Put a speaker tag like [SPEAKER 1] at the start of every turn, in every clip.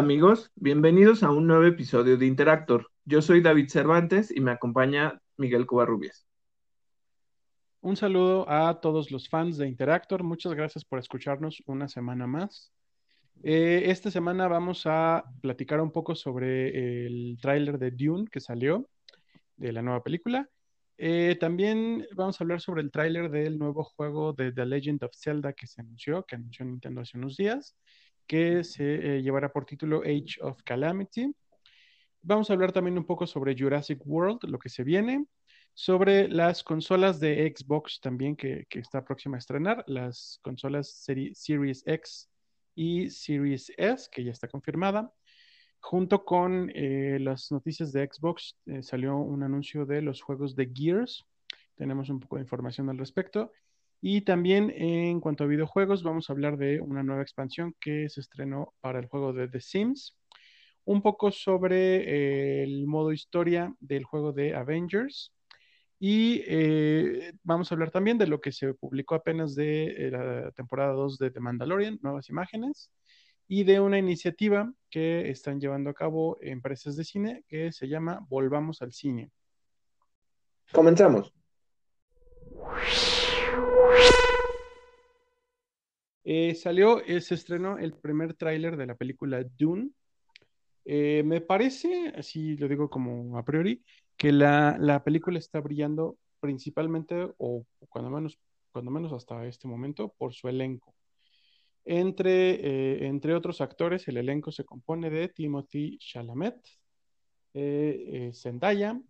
[SPEAKER 1] amigos, bienvenidos a un nuevo episodio de Interactor. Yo soy David Cervantes y me acompaña Miguel Covarrubias.
[SPEAKER 2] Un saludo a todos los fans de Interactor. Muchas gracias por escucharnos una semana más. Eh, esta semana vamos a platicar un poco sobre el tráiler de Dune que salió de la nueva película. Eh, también vamos a hablar sobre el tráiler del nuevo juego de The Legend of Zelda que se anunció, que anunció Nintendo hace unos días, que se eh, llevará por título Age of Calamity. Vamos a hablar también un poco sobre Jurassic World, lo que se viene, sobre las consolas de Xbox también que, está próxima a estrenar, las consolas Series X y Series S, que ya está confirmada. Junto con eh, las noticias de Xbox, eh, salió un anuncio de los juegos de Gears. Tenemos un poco de información al respecto. Y también en cuanto a videojuegos, vamos a hablar de una nueva expansión que se estrenó para el juego de The Sims. Un poco sobre eh, el modo historia del juego de Avengers. Y eh, vamos a hablar también de lo que se publicó apenas de eh, la temporada 2 de The Mandalorian, nuevas imágenes, y de una iniciativa que están llevando a cabo empresas de cine que se llama Volvamos al Cine.
[SPEAKER 1] Comenzamos.
[SPEAKER 2] Eh, salió, se estrenó el primer tráiler de la película Dune. me parece, así lo digo como a priori, que la, película está brillando principalmente, o cuando menos, cuando menos hasta este momento, por su elenco. Entre, eh, entre otros actores, el elenco se compone de Timothy Chalamet, eh, eh, Zendaya,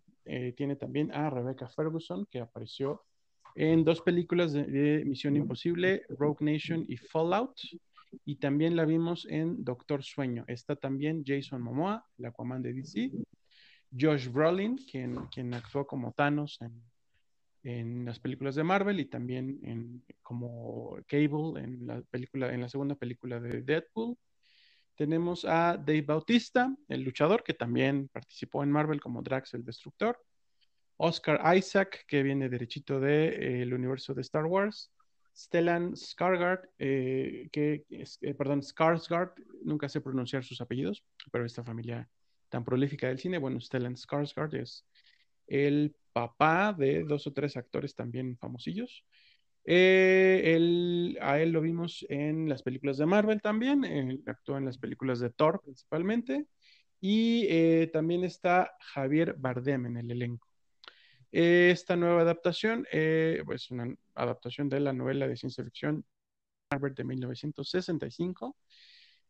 [SPEAKER 2] tiene también a Rebecca Ferguson, que apareció en dos películas de, Misión Imposible, Rogue Nation y Fallout, y también la vimos en Doctor Sueño. Está también Jason Momoa, el Aquaman de DC, Josh Brolin, quien, quien actuó como Thanos en, en, las películas de Marvel y también en, como Cable en la, película, en la segunda película de Deadpool. Tenemos a Dave Bautista, el luchador, que también participó en Marvel como Drax el Destructor. Oscar Isaac, que viene derechito del de, universo de Star Wars. Stellan Skarsgård, eh, que, eh, perdón, Skarsgård, nunca sé pronunciar sus apellidos, pero esta familia tan prolífica del cine. Bueno, Stellan Skarsgård es el papá de dos o tres actores también famosillos. Eh, a él lo vimos en las películas de Marvel también, actuó en las películas de Thor principalmente, y eh, también está Javier Bardem en el elenco. Esta nueva adaptación, eh, pues una adaptación de la novela de ciencia ficción de 1965,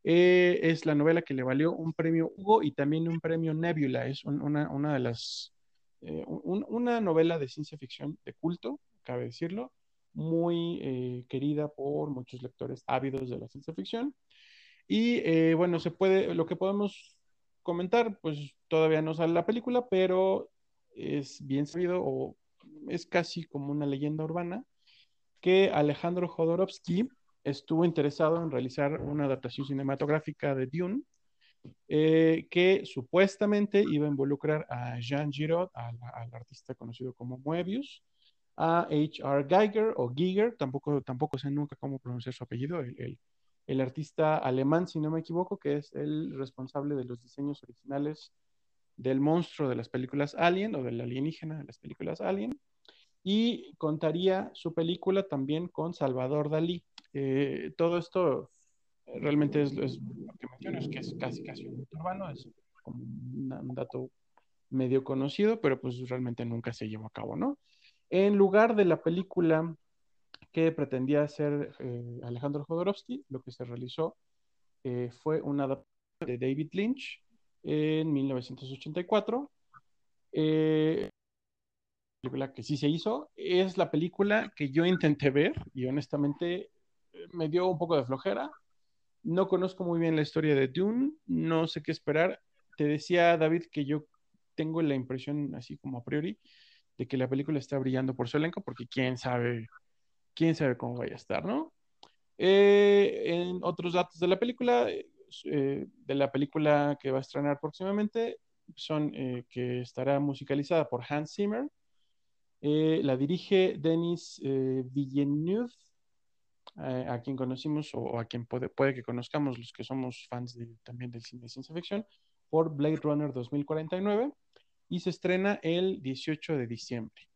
[SPEAKER 2] eh, es la novela que le valió un premio Hugo y también un premio Nebula. Es una, de las, eh, una novela de ciencia ficción de culto, cabe decirlo, muy eh, querida por muchos lectores ávidos de la ciencia ficción. Y bueno, se puede, lo que podemos comentar, pues todavía no sale la película, pero es bien sabido o es casi como una leyenda urbana que Alejandro Jodorowsky estuvo interesado en realizar una adaptación cinematográfica de Dune, eh, que supuestamente iba a involucrar a Jean Giraud, al, artista conocido como Moebius, a H.R. Geiger o Giger, tampoco, tampoco sé nunca cómo pronunciar su apellido, el, el, artista alemán, si no me equivoco, que es el responsable de los diseños originales del monstruo de las películas Alien o del alienígena de las películas Alien, y contaría su película también con Salvador Dalí, eh, todo esto realmente es, lo que menciono, es que es casi casi un urbano, es como un dato medio conocido, pero pues realmente nunca se llevó a cabo, ¿no? En lugar de la película que pretendía hacer eh, Alejandro Jodorowsky, lo que se realizó eh, fue una adaptación de David Lynch en 1984. Eh, película que sí se hizo, es la película que yo intenté ver y honestamente me dio un poco de flojera. No conozco muy bien la historia de Dune, no sé qué esperar. Te decía David que yo tengo la impresión, así como a priori, de que la película está brillando por su elenco, porque quién sabe, quién sabe cómo vaya a estar, ¿no? Eh, en otros datos de la película, eh, de la película que va a estrenar próximamente, son eh, que estará musicalizada por Hans Zimmer, la dirige Denis Villeneuve, eh, a quien conocimos o, a quien puede, puede, que conozcamos los que somos fans de, también del cine de ciencia ficción, por Blade Runner 2049 y se estrena el 18 de diciembre.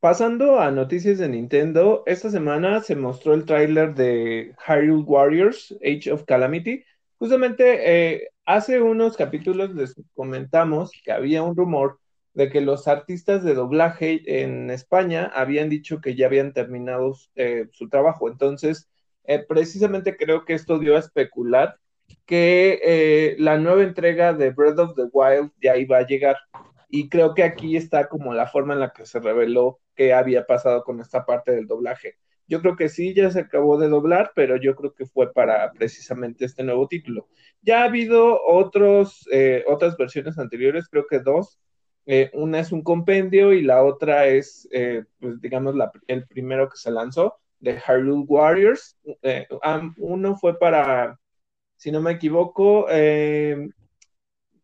[SPEAKER 1] Pasando a noticias de Nintendo, esta semana se mostró el tráiler de Hyrule Warriors Age of Calamity. Justamente eh, hace unos capítulos les comentamos que había un rumor de que los artistas de doblaje en España habían dicho que ya habían terminado eh, su trabajo. Entonces, eh, precisamente creo que esto dio a especular que eh, la nueva entrega de Breath of the Wild ya iba a llegar. Y creo que aquí está como la forma en la que se reveló que había pasado con esta parte del doblaje. Yo creo que sí, ya se acabó de doblar, pero yo creo que fue para precisamente este nuevo título. Ya ha habido otros, otras versiones anteriores, creo que dos, eh, una es un compendio y la otra es, eh, pues digamos, el primero que se lanzó, de Hyrule Warriors. Eh, uno fue para, si no me equivoco,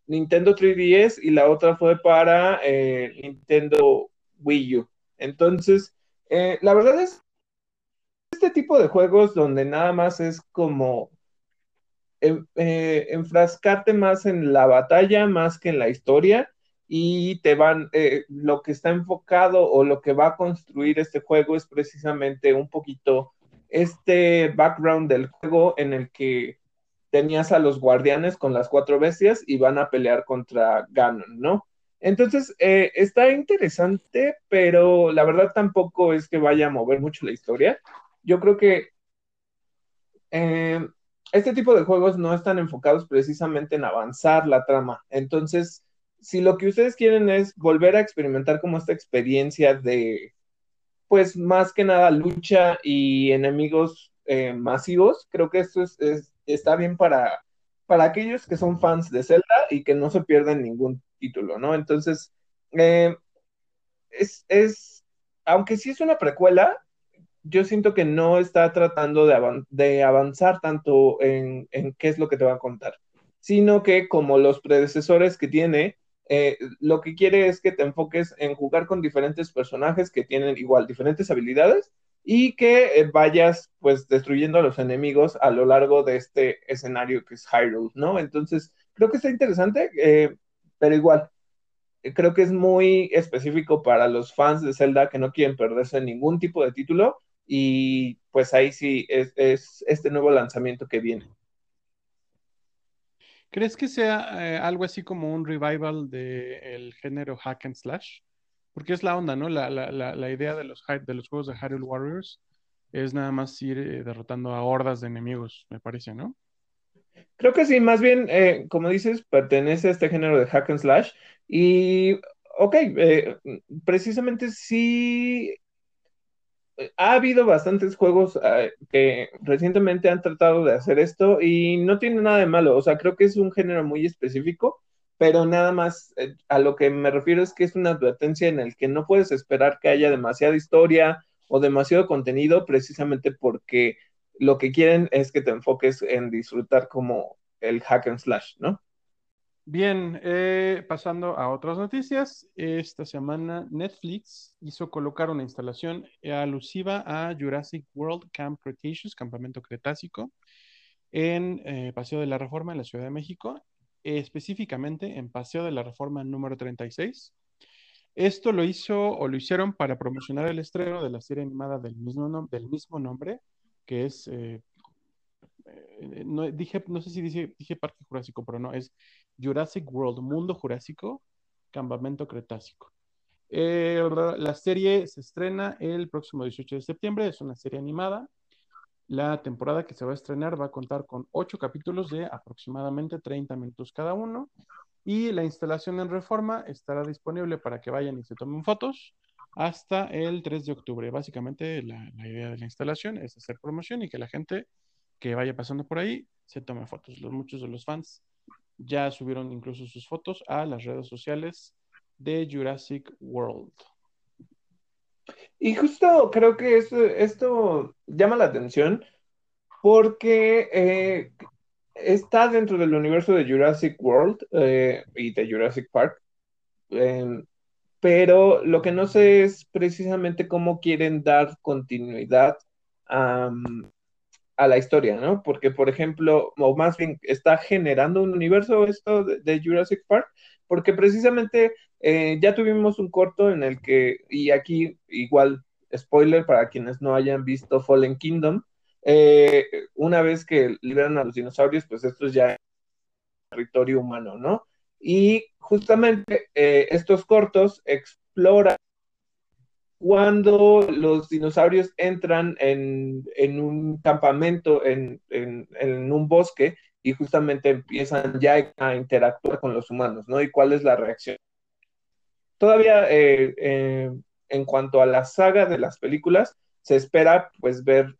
[SPEAKER 1] Nintendo 3DS y la otra fue para Nintendo Wii U. Entonces, la verdad es este tipo de juegos donde nada más es como enfrascarte más en la batalla más que en la historia y te van, eh, lo que está enfocado o lo que va a construir este juego es precisamente un poquito este background del juego en el que tenías a los guardianes con las cuatro bestias y van a pelear contra Ganon, ¿no? Entonces, eh, está interesante, pero la verdad tampoco es que vaya a mover mucho la historia. Yo creo que eh, este tipo de juegos no están enfocados precisamente en avanzar la trama. Entonces, si lo que ustedes quieren es volver a experimentar como esta experiencia de, pues más que nada lucha y enemigos eh, masivos, creo que esto es, está bien para, para aquellos que son fans de Zelda y que no se pierden ningún título, ¿no? Entonces, eh, es, es, aunque sí es una precuela, yo siento que no está tratando de, de avanzar tanto en, en, qué es lo que te va a contar, sino que como los predecesores que tiene, eh, lo que quiere es que te enfoques en jugar con diferentes personajes que tienen igual diferentes habilidades y que eh, vayas pues destruyendo a los enemigos a lo largo de este escenario que es Hyrule, ¿no? Entonces, creo que está interesante, eh, pero igual, creo que es muy específico para los fans de Zelda que no quieren perderse ningún tipo de título y pues ahí sí es este nuevo lanzamiento que viene.
[SPEAKER 2] ¿Crees que sea eh, algo así como un revival del género hack and slash? Porque es la onda, ¿no? La, idea de los, de los juegos de Hyrule Warriors es nada más ir eh, derrotando a hordas de enemigos, me parece, ¿no?
[SPEAKER 1] Creo que sí, más bien, eh, como dices, pertenece a este género de hack and slash. Y, ok, precisamente sí ha habido bastantes juegos eh, que recientemente han tratado de hacer esto y no tiene nada de malo. O sea, creo que es un género muy específico, pero nada más eh, a lo que me refiero es que es una advertencia en el que no puedes esperar que haya demasiada historia o demasiado contenido precisamente porque lo que quieren es que te enfoques en disfrutar como el hack and slash, ¿no?
[SPEAKER 2] Bien, eh, pasando a otras noticias, esta semana Netflix hizo colocar una instalación alusiva a Jurassic World Camp Cretaceous, Campamento Cretácico, en eh, Paseo de la Reforma en la Ciudad de México, específicamente en Paseo de la Reforma número 36. Esto lo hizo o lo hicieron para promocionar el estreno de la serie animada del mismo, del mismo nombre, que es eh, no, dije, no sé si dije, dije Parque Jurásico, pero no, es Jurassic World, Mundo Jurásico, Campamento Cretácico. Eh, la serie se estrena el próximo 18 de septiembre, es una serie animada. La temporada que se va a estrenar va a contar con ocho capítulos de aproximadamente 30 minutos cada uno y la instalación en reforma estará disponible para que vayan y se tomen fotos hasta el 3 de octubre. Básicamente la, la idea de la instalación es hacer promoción y que la gente que vaya pasando por ahí se tome fotos. Los, muchos de los fans ya subieron incluso sus fotos a las redes sociales de Jurassic World.
[SPEAKER 1] Y justo creo que esto, llama la atención porque eh, está dentro del universo de Jurassic World eh, y de Jurassic Park. Em, pero lo que no sé es precisamente cómo quieren dar continuidad a, la historia, ¿no? Porque, por ejemplo, o más bien está generando un universo esto de, Jurassic Park, porque precisamente eh, ya tuvimos un corto en el que, y aquí igual, spoiler para quienes no hayan visto Fallen Kingdom, eh, una vez que liberan a los dinosaurios, pues esto es ya territorio humano, ¿no? Y justamente eh, estos cortos exploran cuando los dinosaurios entran en, un campamento, en, un bosque, y justamente empiezan ya a interactuar con los humanos, ¿no? Y cuál es la reacción. Todavía eh, eh, en cuanto a la saga de las películas, se espera pues ver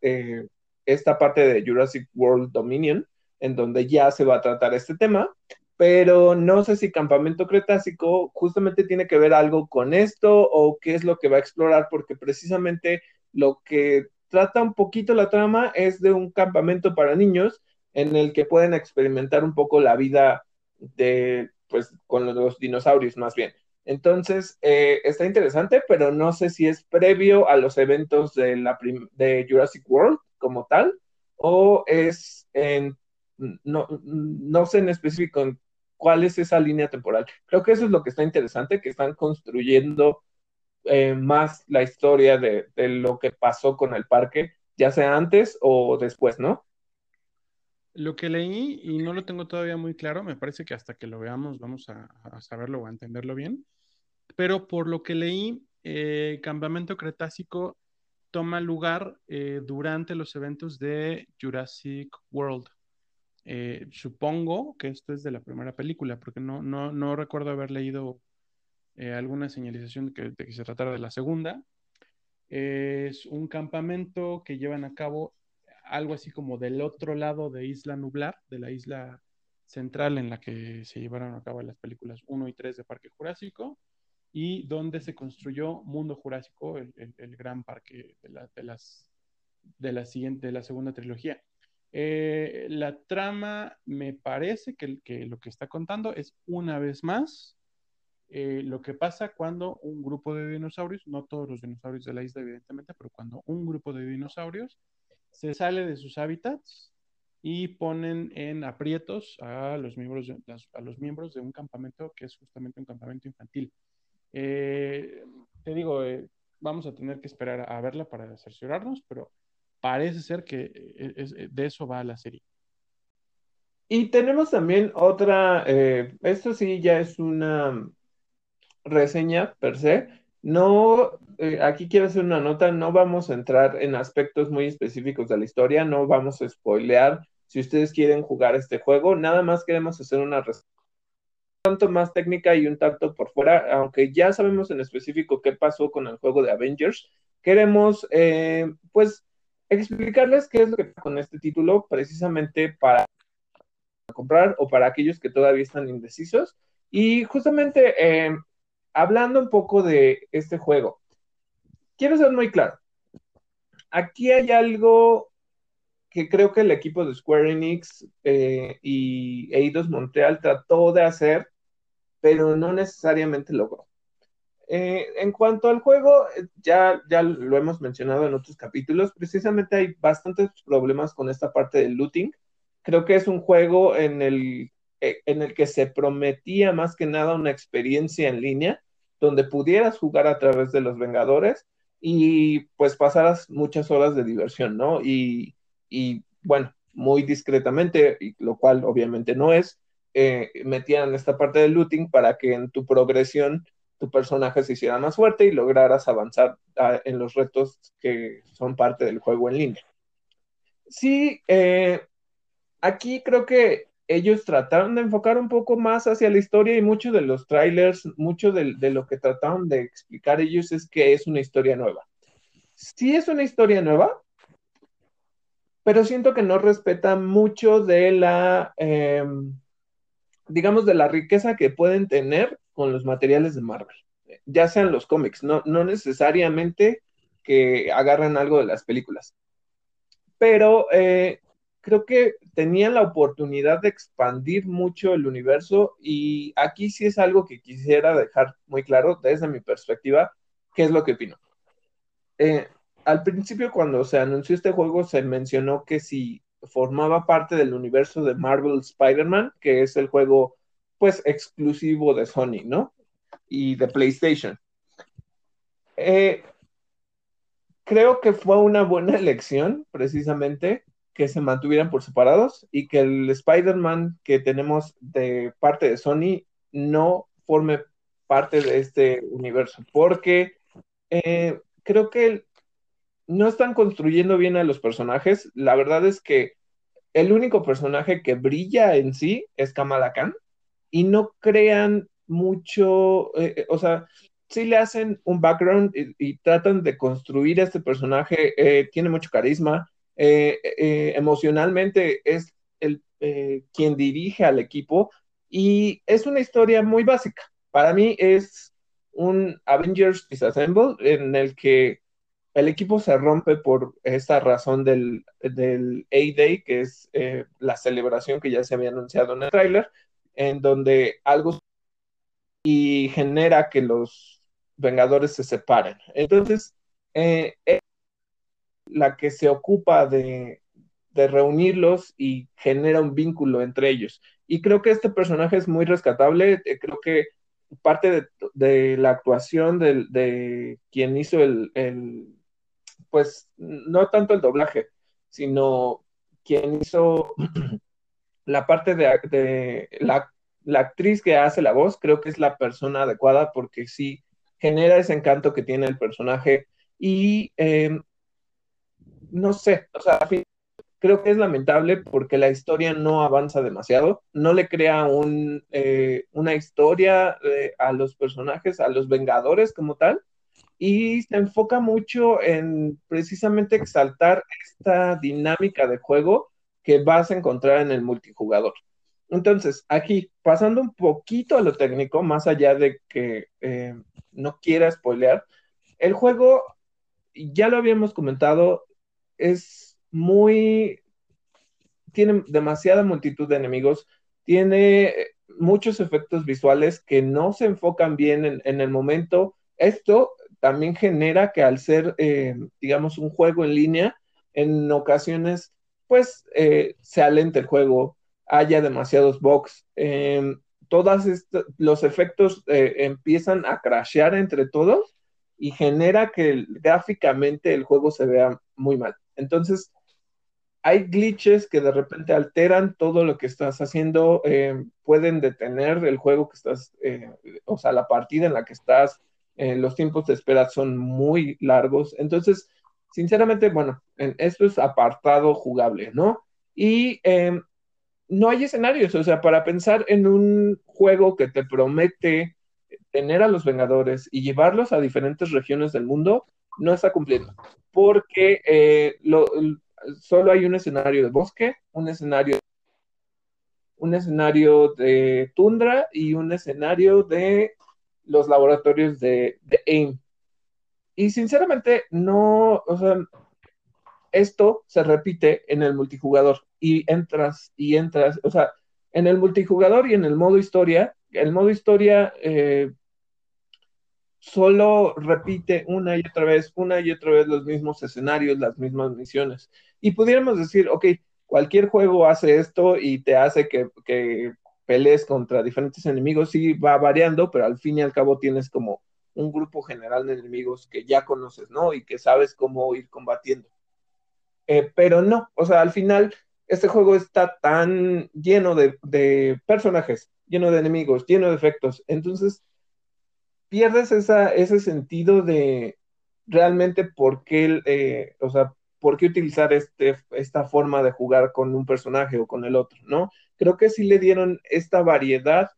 [SPEAKER 1] esta parte de Jurassic World Dominion, en donde ya se va a tratar este tema, pero no sé si Campamento Cretácico justamente tiene que ver algo con esto o qué es lo que va a explorar, porque precisamente lo que trata un poquito la trama es de un campamento para niños en el que pueden experimentar un poco la vida de, pues, con los dinosaurios más bien. Entonces, eh, está interesante, pero no sé si es previo a los eventos de, la de Jurassic World como tal, o es en no, no sé en específico cuál es esa línea temporal. Creo que eso es lo que está interesante, que están construyendo eh, más la historia de, lo que pasó con el parque, ya sea antes o después, ¿no?
[SPEAKER 2] Lo que leí, y no lo tengo todavía muy claro, me parece que hasta que lo veamos vamos a, saberlo o a entenderlo bien, pero por lo que leí, eh, Campamento Cretácico toma lugar eh, durante los eventos de Jurassic World. Eh, supongo que esto es de la primera película, porque no, no, no recuerdo haber leído eh, alguna señalización de que, se tratara de la segunda. es un campamento que llevan a cabo algo así como del otro lado de Isla Nublar, de la isla central en la que se llevaron a cabo las películas 1 y 3 de Parque Jurásico, y donde se construyó Mundo Jurásico, el, gran parque de, la, segunda trilogía. Eh, la trama me parece que, que, lo que está contando es una vez más eh, lo que pasa cuando un grupo de dinosaurios, no todos los dinosaurios de la isla evidentemente, pero cuando un grupo de dinosaurios se sale de sus hábitats y ponen en aprietos a los miembros de, a los miembros de un campamento que es justamente un campamento infantil. Eh, te digo, vamos a tener que esperar a verla para cerciorarnos, pero parece ser que eh, eh, de eso va la serie.
[SPEAKER 1] Y tenemos también otra, eh, esto sí ya es una reseña per se. No, aquí quiero hacer una nota, no vamos a entrar en aspectos muy específicos de la historia, no vamos a spoilear si ustedes quieren jugar este juego, nada más queremos hacer una reseña tanto más técnica y un tanto por fuera, aunque ya sabemos en específico qué pasó con el juego de Avengers, queremos pues explicarles qué es lo que pasa con este título precisamente para comprar o para aquellos que todavía están indecisos. Y justamente eh, hablando un poco de este juego, quiero ser muy claro. Aquí hay algo que creo que el equipo de Square Enix eh, y Eidos Montreal trató de hacer, pero no necesariamente logró. Eh, en cuanto al juego, eh, ya, ya lo hemos mencionado en otros capítulos, precisamente hay bastantes problemas con esta parte del looting. Creo que es un juego en el, eh, en el que se prometía más que nada una experiencia en línea, donde pudieras jugar a través de los Vengadores y pues pasaras muchas horas de diversión, ¿no? Y, y bueno, muy discretamente, lo cual obviamente no es, metían esta parte del looting para que en tu progresión tu personaje se hiciera más fuerte y lograras avanzar en los retos que son parte del juego en línea. Sí, eh, aquí creo que ellos trataron de enfocar un poco más hacia la historia y muchos de los trailers, mucho de, lo que trataron de explicar ellos es que es una historia nueva. Sí es una historia nueva, pero siento que no respeta mucho de la, em, digamos, de la riqueza que pueden tener con los materiales de Marvel, ya sean los cómics, no, no necesariamente que agarren algo de las películas. Pero eh, creo que tenían la oportunidad de expandir mucho el universo y aquí sí es algo que quisiera dejar muy claro desde mi perspectiva, qué es lo que opino. Eh, al principio cuando se anunció este juego se mencionó que si formaba parte del universo de Marvel Spider-Man, que es el juego pues exclusivo de Sony, ¿no? Y de PlayStation. Eh, creo que fue una buena elección, precisamente, que se mantuvieran por separados y que el Spider-Man que tenemos de parte de Sony no forme parte de este universo, porque eh, creo que no están construyendo bien a los personajes. La verdad es que el único personaje que brilla en sí es Kamala Khan y no crean mucho, eh, eh, o sea, sí le hacen un background y, tratan de construir este personaje, tiene mucho carisma, emocionalmente es el quien dirige al equipo y es una historia muy básica. Para mí es un Avengers Disassemble en el que el equipo se rompe por esta razón del, A-Day, que es eh, la celebración que ya se había anunciado en el tráiler, en donde algo y genera que los Vengadores se separen. Entonces, eh, la que se ocupa de, reunirlos y genera un vínculo entre ellos. Y creo que este personaje es muy rescatable, eh, creo que parte de, la actuación de, quien hizo el pues no tanto el doblaje, sino quien hizo la parte de, la, actriz que hace la voz, creo que es la persona adecuada porque sí genera ese encanto que tiene el personaje y em, no sé, o sea, creo que es lamentable porque la historia no avanza demasiado, no le crea eh, una historia eh, a los personajes, a los Vengadores como tal, y se enfoca mucho en precisamente exaltar esta dinámica de juego que vas a encontrar en el multijugador. Entonces, aquí, pasando un poquito a lo técnico, más allá de que eh, no quiera spoilear, el juego, ya lo habíamos comentado, es muy, tiene demasiada multitud de enemigos, tiene muchos efectos visuales que no se enfocan bien en, el momento. Esto también genera que al ser, eh, digamos, un juego en línea, en ocasiones, pues eh, se alente el juego, haya demasiados bugs, eh, todos los efectos empiezan a crashear entre todos y genera que gráficamente el juego se vea muy mal. Entonces, hay glitches que de repente alteran todo lo que estás haciendo, pueden detener el juego que estás, o sea, la partida en la que estás, eh, los tiempos de espera son muy largos. Entonces, sinceramente, bueno, esto es apartado jugable, ¿no? Y no hay escenarios, o sea, para pensar en un juego que te promete tener a los Vengadores y llevarlos a diferentes regiones del mundo, no está cumpliendo, porque eh, solo hay un escenario de bosque, un escenario un escenario de tundra y un escenario de los laboratorios de, AIM. Y sinceramente, no, o sea, esto se repite en el multijugador y entras y entras, o sea, en el multijugador y en el modo historia, el modo historia eh, solo repite una y otra vez, una y otra vez los mismos escenarios, las mismas misiones. Y pudiéramos decir, ok, cualquier juego hace esto y te hace que, que pelees contra diferentes enemigos, sí va variando, pero al fin y al cabo tienes como un grupo general de enemigos que ya conoces, ¿no? Y que sabes cómo ir combatiendo. Eh, pero no, o sea, al final este juego está tan lleno de, personajes, lleno de enemigos, lleno de efectos, entonces pierdes esa, ese sentido de realmente por qué, eh, o sea, por qué utilizar este, esta forma de jugar con un personaje o con el otro, ¿no? Creo que sí le dieron esta variedad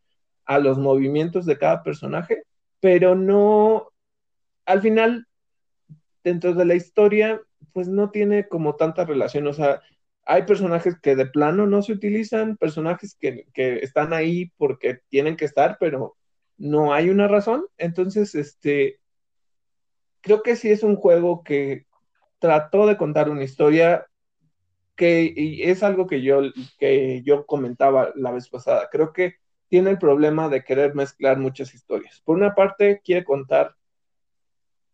[SPEAKER 1] a los movimientos de cada personaje, pero no, al final, dentro de la historia, pues no tiene como tanta relación, o sea, hay personajes que de plano no se utilizan, personajes que, que están ahí porque tienen que estar, pero no hay una razón, entonces, este, creo que sí es un juego que trató de contar una historia que es algo que yo, que yo comentaba la vez pasada. Creo que tiene el problema de querer mezclar muchas historias. Por una parte, quiere contar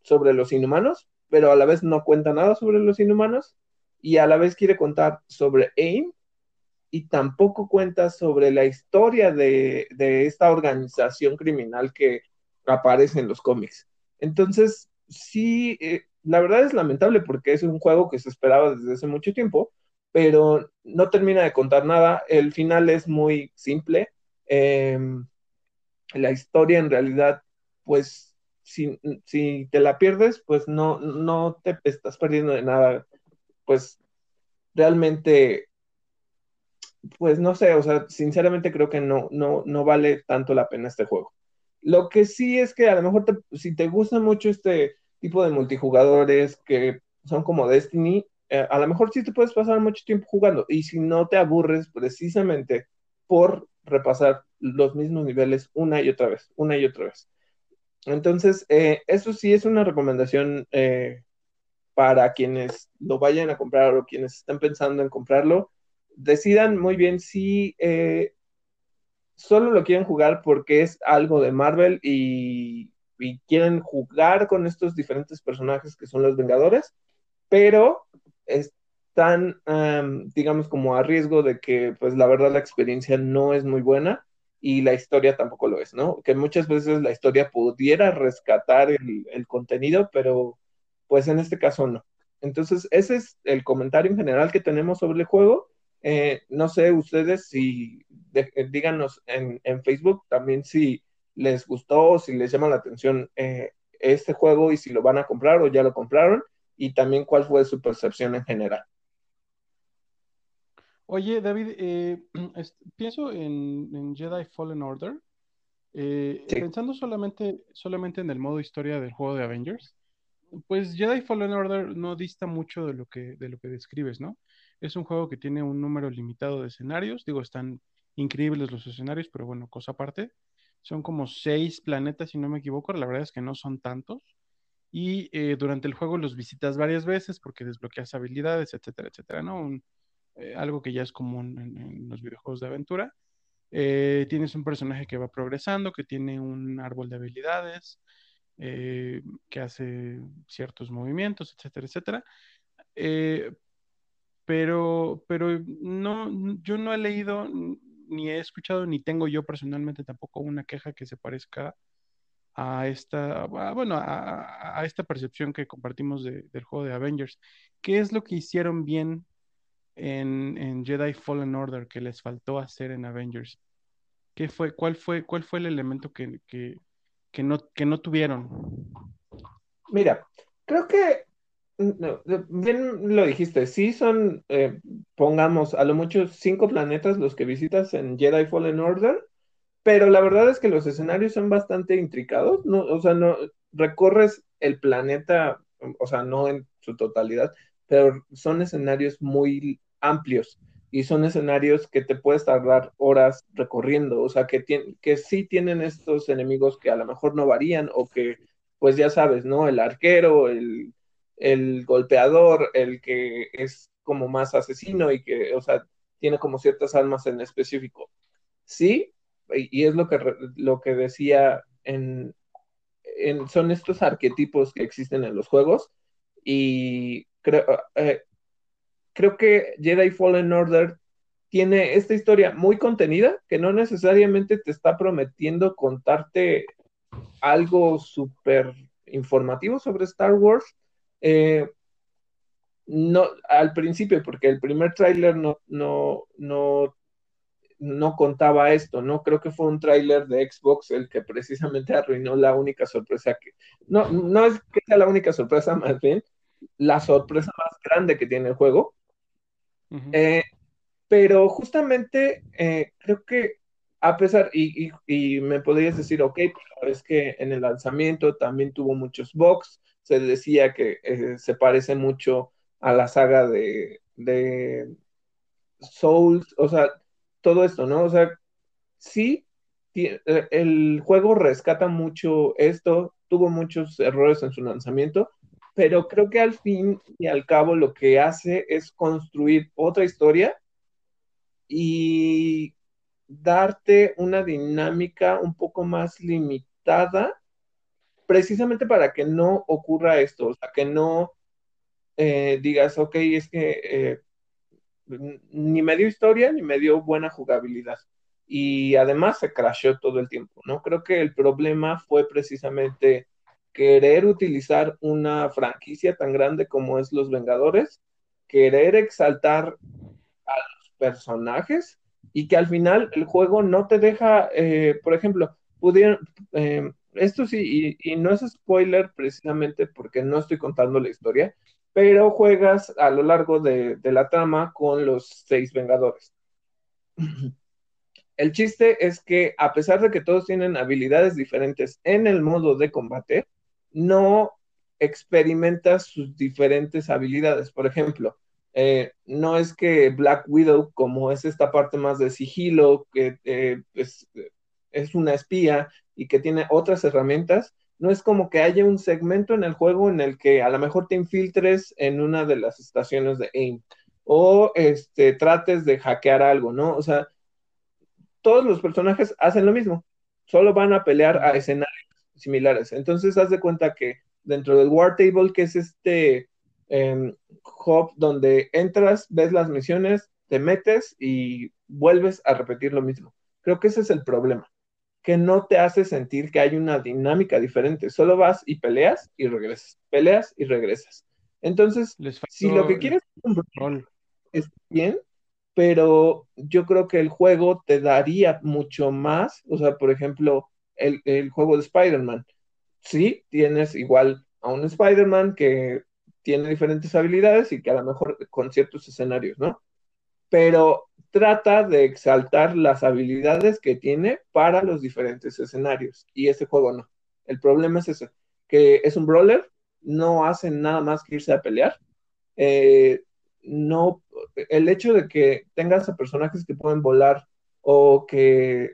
[SPEAKER 1] sobre los inhumanos, pero a la vez no cuenta nada sobre los inhumanos y a la vez quiere contar sobre AIM y tampoco cuenta sobre la historia de, esta organización criminal que aparece en los cómics. Entonces, sí, eh, la verdad es lamentable porque es un juego que se esperaba desde hace mucho tiempo, pero no termina de contar nada. El final es muy simple. Em, la historia en realidad, pues, si, si, te la pierdes, pues no, no te estás perdiendo de nada. Pues realmente pues no sé, o sea, sinceramente creo que no, no, no vale tanto la pena este juego. Lo que sí es que a lo mejor si te gusta mucho este tipo de multijugadores que son como Destiny, eh, a lo mejor sí te puedes pasar mucho tiempo jugando y si no te aburres precisamente por repasar los mismos niveles una y otra vez, una y otra vez. Entonces, eh, eso sí es una recomendación eh, para quienes lo vayan a comprar o quienes estén pensando en comprarlo decidan muy bien si eh, solo lo quieren jugar porque es algo de Marvel y, quieren jugar con estos diferentes personajes que son los Vengadores, pero están, digamos, como a riesgo de que, pues la verdad, la experiencia no es muy buena y la historia tampoco lo es, ¿no? Que muchas veces la historia pudiera rescatar el, el contenido, pero pues en este caso no. Entonces, ese es el comentario en general que tenemos sobre el juego. Eh, no sé ustedes si eh, díganos en, Facebook también si les gustó o si les llama la atención eh, este juego y si lo van a comprar o ya lo compraron y también cuál fue su percepción en general.
[SPEAKER 2] Oye, David, pienso en, Jedi Fallen Order, pensando solamente, solamente en el modo historia del juego de Avengers, pues Jedi Fallen Order no dista mucho de lo que, de lo que describes, ¿no? Es un juego que tiene un número limitado de escenarios. Digo, están increíbles los escenarios, pero bueno, cosa aparte. Son como seis planetas, si no me equivoco. La verdad es que no son tantos. Y eh, durante el juego los visitas varias veces porque desbloqueas habilidades, etcétera, etcétera, ¿no? Eh, algo que ya es común en, los videojuegos de aventura. Eh, tienes un personaje que va progresando, que tiene un árbol de habilidades, que hace ciertos movimientos, etcétera, etcétera pero, pero no, yo no he leído, ni he escuchado, ni tengo yo personalmente tampoco una queja que se parezca a esta, bueno, a, esta percepción que compartimos del juego de Avengers. ¿Qué es lo que hicieron bien en, Jedi Fallen Order que les faltó hacer en Avengers? ¿Qué fue, cuál fue, cuál fue el elemento que, que, no, que no tuvieron?
[SPEAKER 1] Mira, creo que bien lo dijiste, sí son, eh, pongamos, a lo mucho cinco planetas los que visitas en Jedi Fallen Order, pero la verdad es que los escenarios son bastante intricados, ¿no? O sea, no recorres el planeta, o sea, no en su totalidad, pero son escenarios muy amplios y son escenarios que te puedes tardar horas recorriendo, o sea, que, que sí tienen estos enemigos que a lo mejor no varían o que, pues ya sabes, ¿no? El arquero, el el golpeador, el que es como más asesino y que, o sea, tiene como ciertas almas en específico. Sí, y es lo que, lo que decía en, son estos arquetipos que existen en los juegos y creo, eh, creo que Jedi Fallen Order tiene esta historia muy contenida que no necesariamente te está prometiendo contarte algo súper informativo sobre Star Wars, eh, no, al principio, porque el primer tráiler no, no, no, no contaba esto, ¿no? Creo que fue un tráiler de Xbox el que precisamente arruinó la única sorpresa que, no, no es que sea la única sorpresa, más bien, la sorpresa más grande que tiene el juego. Eh, pero justamente eh, creo que a pesar, y, y, me podrías decir, ok, pero es que en el lanzamiento también tuvo muchos bugs, se decía que eh, se parece mucho a la saga de, de Souls, o sea, todo esto, ¿no? O sea, sí, eh, el juego rescata mucho esto, tuvo muchos errores en su lanzamiento, pero creo que al fin y al cabo lo que hace es construir otra historia y darte una dinámica un poco más limitada precisamente para que no ocurra esto, o sea, que no eh, digas, ok, es que eh, ni me dio historia ni me dio buena jugabilidad. Y además se crashó todo el tiempo, ¿no? Creo que el problema fue precisamente querer utilizar una franquicia tan grande como es Los Vengadores, querer exaltar a los personajes y que al final el juego no te deja, eh, por ejemplo, pudieron, esto sí, y, no es spoiler precisamente porque no estoy contando la historia, pero juegas a lo largo de, la trama con los seis Vengadores. El chiste es que a pesar de que todos tienen habilidades diferentes en el modo de combate, no experimentas sus diferentes habilidades. Por ejemplo, eh, no es que Black Widow, como es esta parte más de sigilo, que eh, pues, es una espía y que tiene otras herramientas, no es como que haya un segmento en el juego en el que a lo mejor te infiltres en una de las estaciones de AIM o este, trates de hackear algo, ¿no? O sea, todos los personajes hacen lo mismo, solo van a pelear a escenarios similares. Entonces, haz de cuenta que dentro del War Table, que es este em, hub donde entras, ves las misiones, te metes y vuelves a repetir lo mismo. Creo que ese es el problema que no te hace sentir que hay una dinámica diferente. Solo vas y peleas y regresas, peleas y regresas. Entonces, si lo que quieres es un rol, es bien, pero yo creo que el juego te daría mucho más. O sea, por ejemplo, el, el juego de Spider-Man. Sí, tienes igual a un Spider-Man que tiene diferentes habilidades y que a lo mejor con ciertos escenarios, ¿no? Pero trata de exaltar las habilidades que tiene para los diferentes escenarios. Y ese juego no. El problema es ese, que es un brawler, no hacen nada más que irse a pelear. Eh, no, el hecho de que tengas a personajes que pueden volar o que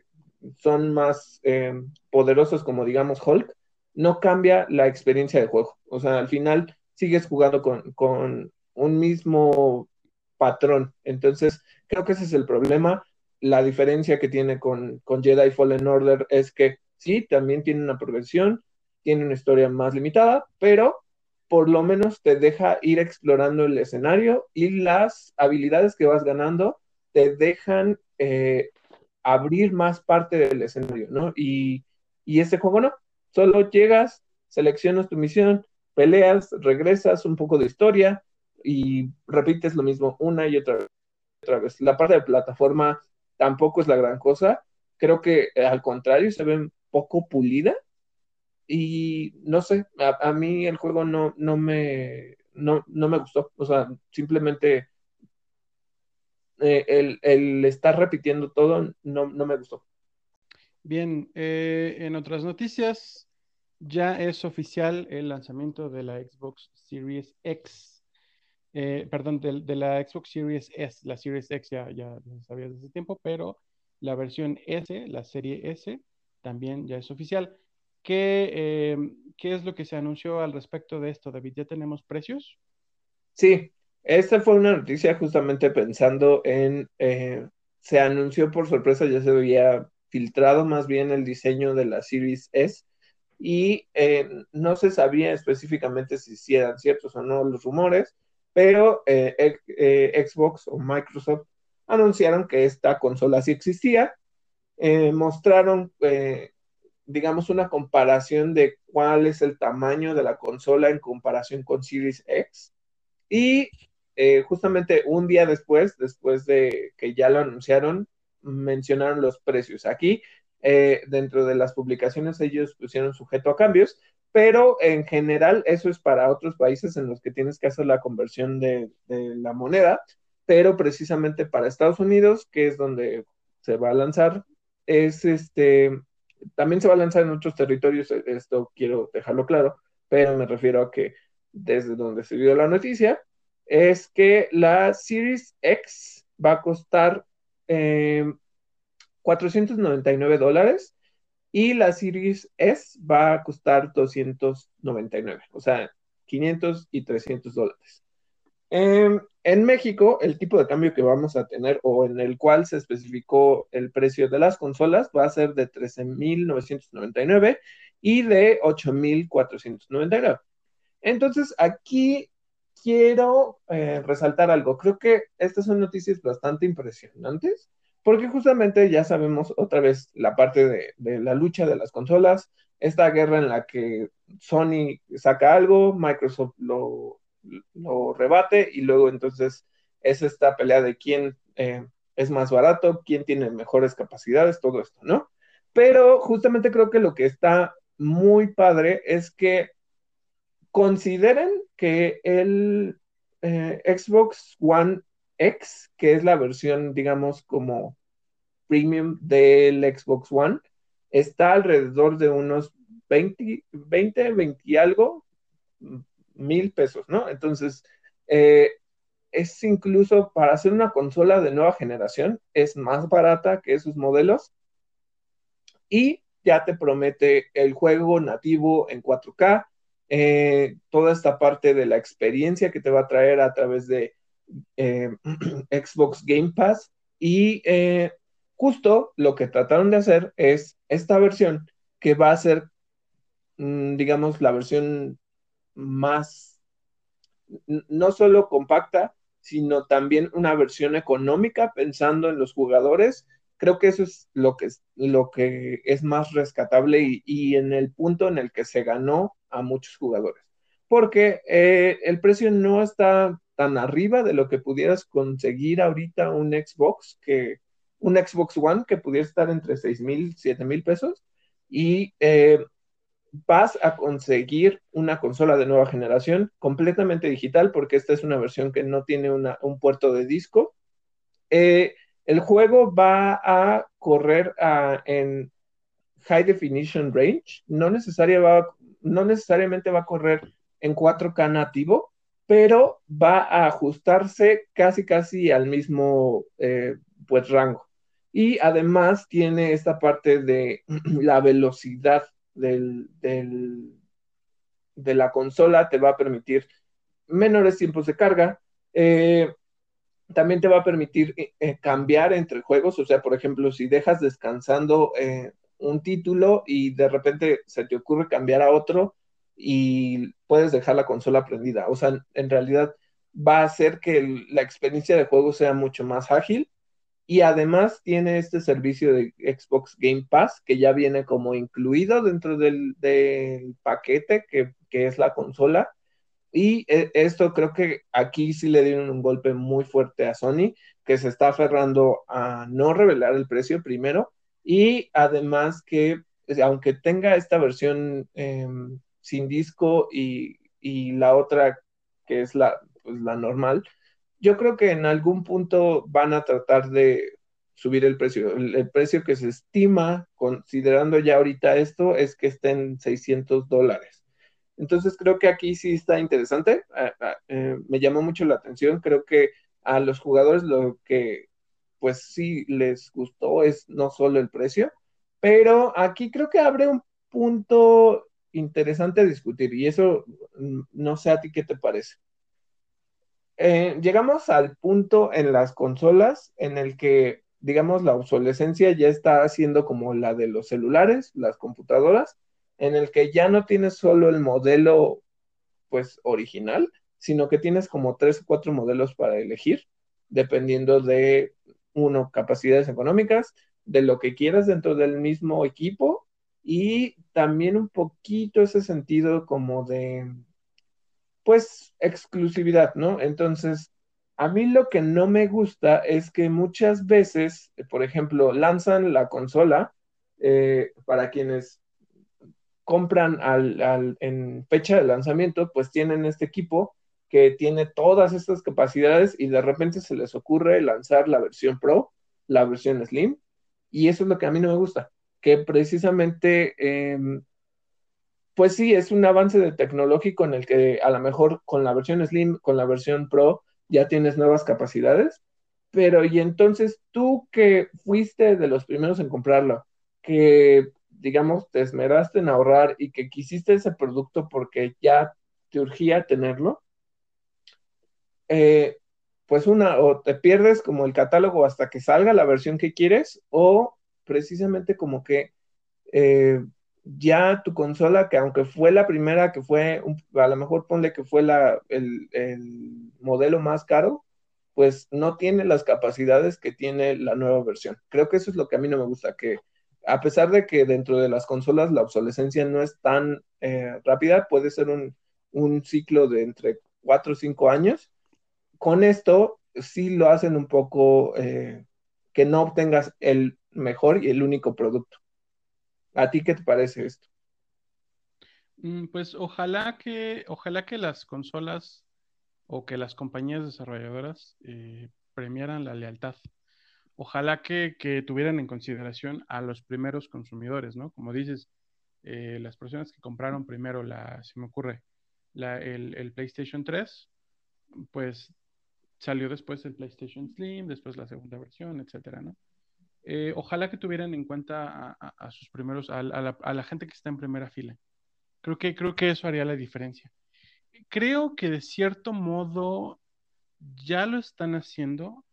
[SPEAKER 1] son más eh, poderosos como digamos Hulk, no cambia la experiencia de juego. O sea, al final sigues jugando con un mismo patrón. Entonces, Creo que ese es el problema. La diferencia que tiene con, Jedi Fallen Order es que sí, también tiene una progresión, tiene una historia más limitada, pero por lo menos te deja ir explorando el escenario y las habilidades que vas ganando te dejan eh, abrir más parte del escenario, ¿no? Y, y este juego no, solo llegas, seleccionas tu misión, peleas, regresas, un poco de historia y repites lo mismo una y otra otra vez. La parte de plataforma tampoco es la gran cosa. Creo que eh, al contrario se ve poco pulida. Y no sé, a, mí el juego no, no, me, no, me gustó. O sea, simplemente eh, el, estar repitiendo todo no, me gustó.
[SPEAKER 2] Bien, eh, en otras noticias, ya es oficial el lanzamiento de la Xbox Series X eh, perdón, de, la Xbox Series S, la Series X ya, ya sabía desde hace tiempo, pero la versión S, la serie S, también ya es oficial. ¿Qué, eh, ¿Qué es lo que se anunció al respecto de esto, David? ¿Ya tenemos precios?
[SPEAKER 1] Sí, esta fue una noticia justamente pensando en, eh, se anunció por sorpresa, ya se había filtrado más bien el diseño de la Series S y no se sabía específicamente si eran ciertos o no los rumores, pero eh, eh, Xbox o Microsoft anunciaron que esta consola sí existía, eh, mostraron, digamos, una comparación de cuál es el tamaño de la consola en comparación con Series X y justamente un día después, después de que ya lo anunciaron, mencionaron los precios. Aquí, dentro de las publicaciones, ellos pusieron sujeto a cambios, pero en general eso es para otros países en los que tienes que hacer la conversión de, la moneda, pero precisamente para Estados Unidos, que es donde se va a lanzar, es este, también se va a lanzar en otros territorios, esto quiero dejarlo claro, pero me refiero a que desde donde se dio la noticia, es que la Series X va a costar 499 eh, dólares y la Series S va a costar 299, o sea, 500 y 300 dólares. Em, en México, el tipo de cambio que vamos a tener o en el cual se especificó el precio de las consolas va a ser de 13.999 y de 8,499. Entonces, aquí quiero eh, resaltar algo. Creo que estas son noticias bastante impresionantes, porque justamente ya sabemos otra vez la parte de, la lucha de las consolas, esta guerra en la que Sony saca algo, Microsoft lo, lo rebate y luego entonces es esta pelea de quién eh, es más barato, quién tiene mejores capacidades, todo esto, ¿no? Pero justamente creo que lo que está muy padre es que consideren que el eh, Xbox One X, que es la versión, digamos, como premium del Xbox One, está alrededor de unos 20, 20, 20 y algo mil pesos, ¿no? Entonces, eh, es incluso para hacer una consola de nueva generación, es más barata que esos modelos y ya te promete el juego nativo en 4K, eh, toda esta parte de la experiencia que te va a traer a través de eh, Xbox Game Pass y justo lo que trataron de hacer es esta versión que va a ser, mm, digamos, la versión más, no solo compacta, sino también una versión económica pensando en los jugadores. Creo que eso es lo que es, lo que es más rescatable y, en el punto en el que se ganó a muchos jugadores. Porque eh, el precio no está tan arriba de lo que pudieras conseguir ahorita un Xbox, que un Xbox One que pudiera estar entre 6 mil, 7 mil pesos. Y eh, vas a conseguir una consola de nueva generación completamente digital, porque esta es una versión que no tiene un puerto de disco. Eh, el juego va a correr en High Definition Range, no, no necesariamente va a correr en 4K nativo, pero va a ajustarse casi casi al mismo eh, pues rango. Y además tiene esta parte de la velocidad del, de la consola te va a permitir menores tiempos de carga. Eh, también te va a permitir eh, eh, cambiar entre juegos, o sea, por ejemplo, si dejas descansando un título y de repente se te ocurre cambiar a otro y puedes dejar la consola prendida. O sea, en realidad va a hacer que la experiencia de juego sea mucho más ágil y además tiene este servicio de Xbox Game Pass que ya viene como incluido dentro del, paquete que, es la consola. Y eh, esto creo que aquí sí le dieron un golpe muy fuerte a Sony, que se está aferrando a no revelar el precio primero. Y además que, aunque tenga esta versión em, sin disco y, la otra que es la, pues, la normal, yo creo que en algún punto van a tratar de subir el precio. El, precio que se estima, considerando ya ahorita esto, es que estén 600 dólares. Entonces creo que aquí sí está interesante. Ah, eh, me llamó mucho la atención. Creo que a los jugadores lo que pues sí les gustó es no solo el precio, pero aquí creo que abre un punto interesante discutir y eso mm, no sé a ti qué te parece. Eh, llegamos al punto en las consolas en el que, digamos, la obsolescencia ya está siendo como la de los celulares, las computadoras, en el que ya no tienes solo el modelo, pues, original, sino que tienes como tres o cuatro modelos para elegir, dependiendo de, uno, capacidades económicas, de lo que quieras dentro del mismo equipo y también un poquito ese sentido como de pues exclusividad, ¿no? Entonces, a mí lo que no me gusta es que muchas veces, por ejemplo, lanzan la consola eh, para quienes compran en fecha de lanzamiento, pues tienen este equipo que tiene todas estas capacidades y de repente se les ocurre lanzar la versión Pro, la versión Slim, y eso es lo que a mí no me gusta, que precisamente em, pues sí, es un avance de tecnológico en el que a lo mejor con la versión Slim, con la versión Pro, ya tienes nuevas capacidades, pero y entonces tú que fuiste de los primeros en comprarlo, que digamos te esmeraste en ahorrar y que quisiste ese producto porque ya te urgía tenerlo, eh, pues una, o te pierdes como el catálogo hasta que salga la versión que quieres, o precisamente como que eh, ya tu consola, que aunque fue la primera, que fue, a lo mejor ponle que fue la, el, el, modelo más caro, pues no tiene las capacidades que tiene la nueva versión. Creo que eso es lo que a mí no me gusta, que a pesar de que dentro de las consolas la obsolescencia no es tan eh, rápida, puede ser un, un ciclo de entre 4 o 5 años, con esto sí lo hacen un poco eh, que no obtengas el mejor y el único producto. ¿A ti qué te parece esto?
[SPEAKER 2] Mm, pues ojalá que, ojalá que las consolas o que las compañías desarrolladoras eh, premiaran la lealtad. Ojalá que, tuvieran en consideración a los primeros consumidores, ¿no? Como dices, eh, las personas que compraron primero la, se me ocurre, el, el, PlayStation 3, pues salió después el PlayStation Slim, después la segunda versión, etcétera, ¿no? Eh, ojalá que tuvieran en cuenta a, sus primeros, a, la, gente que está en primera fila. Creo que, creo que eso haría la diferencia. Creo que de cierto modo ya lo están haciendo,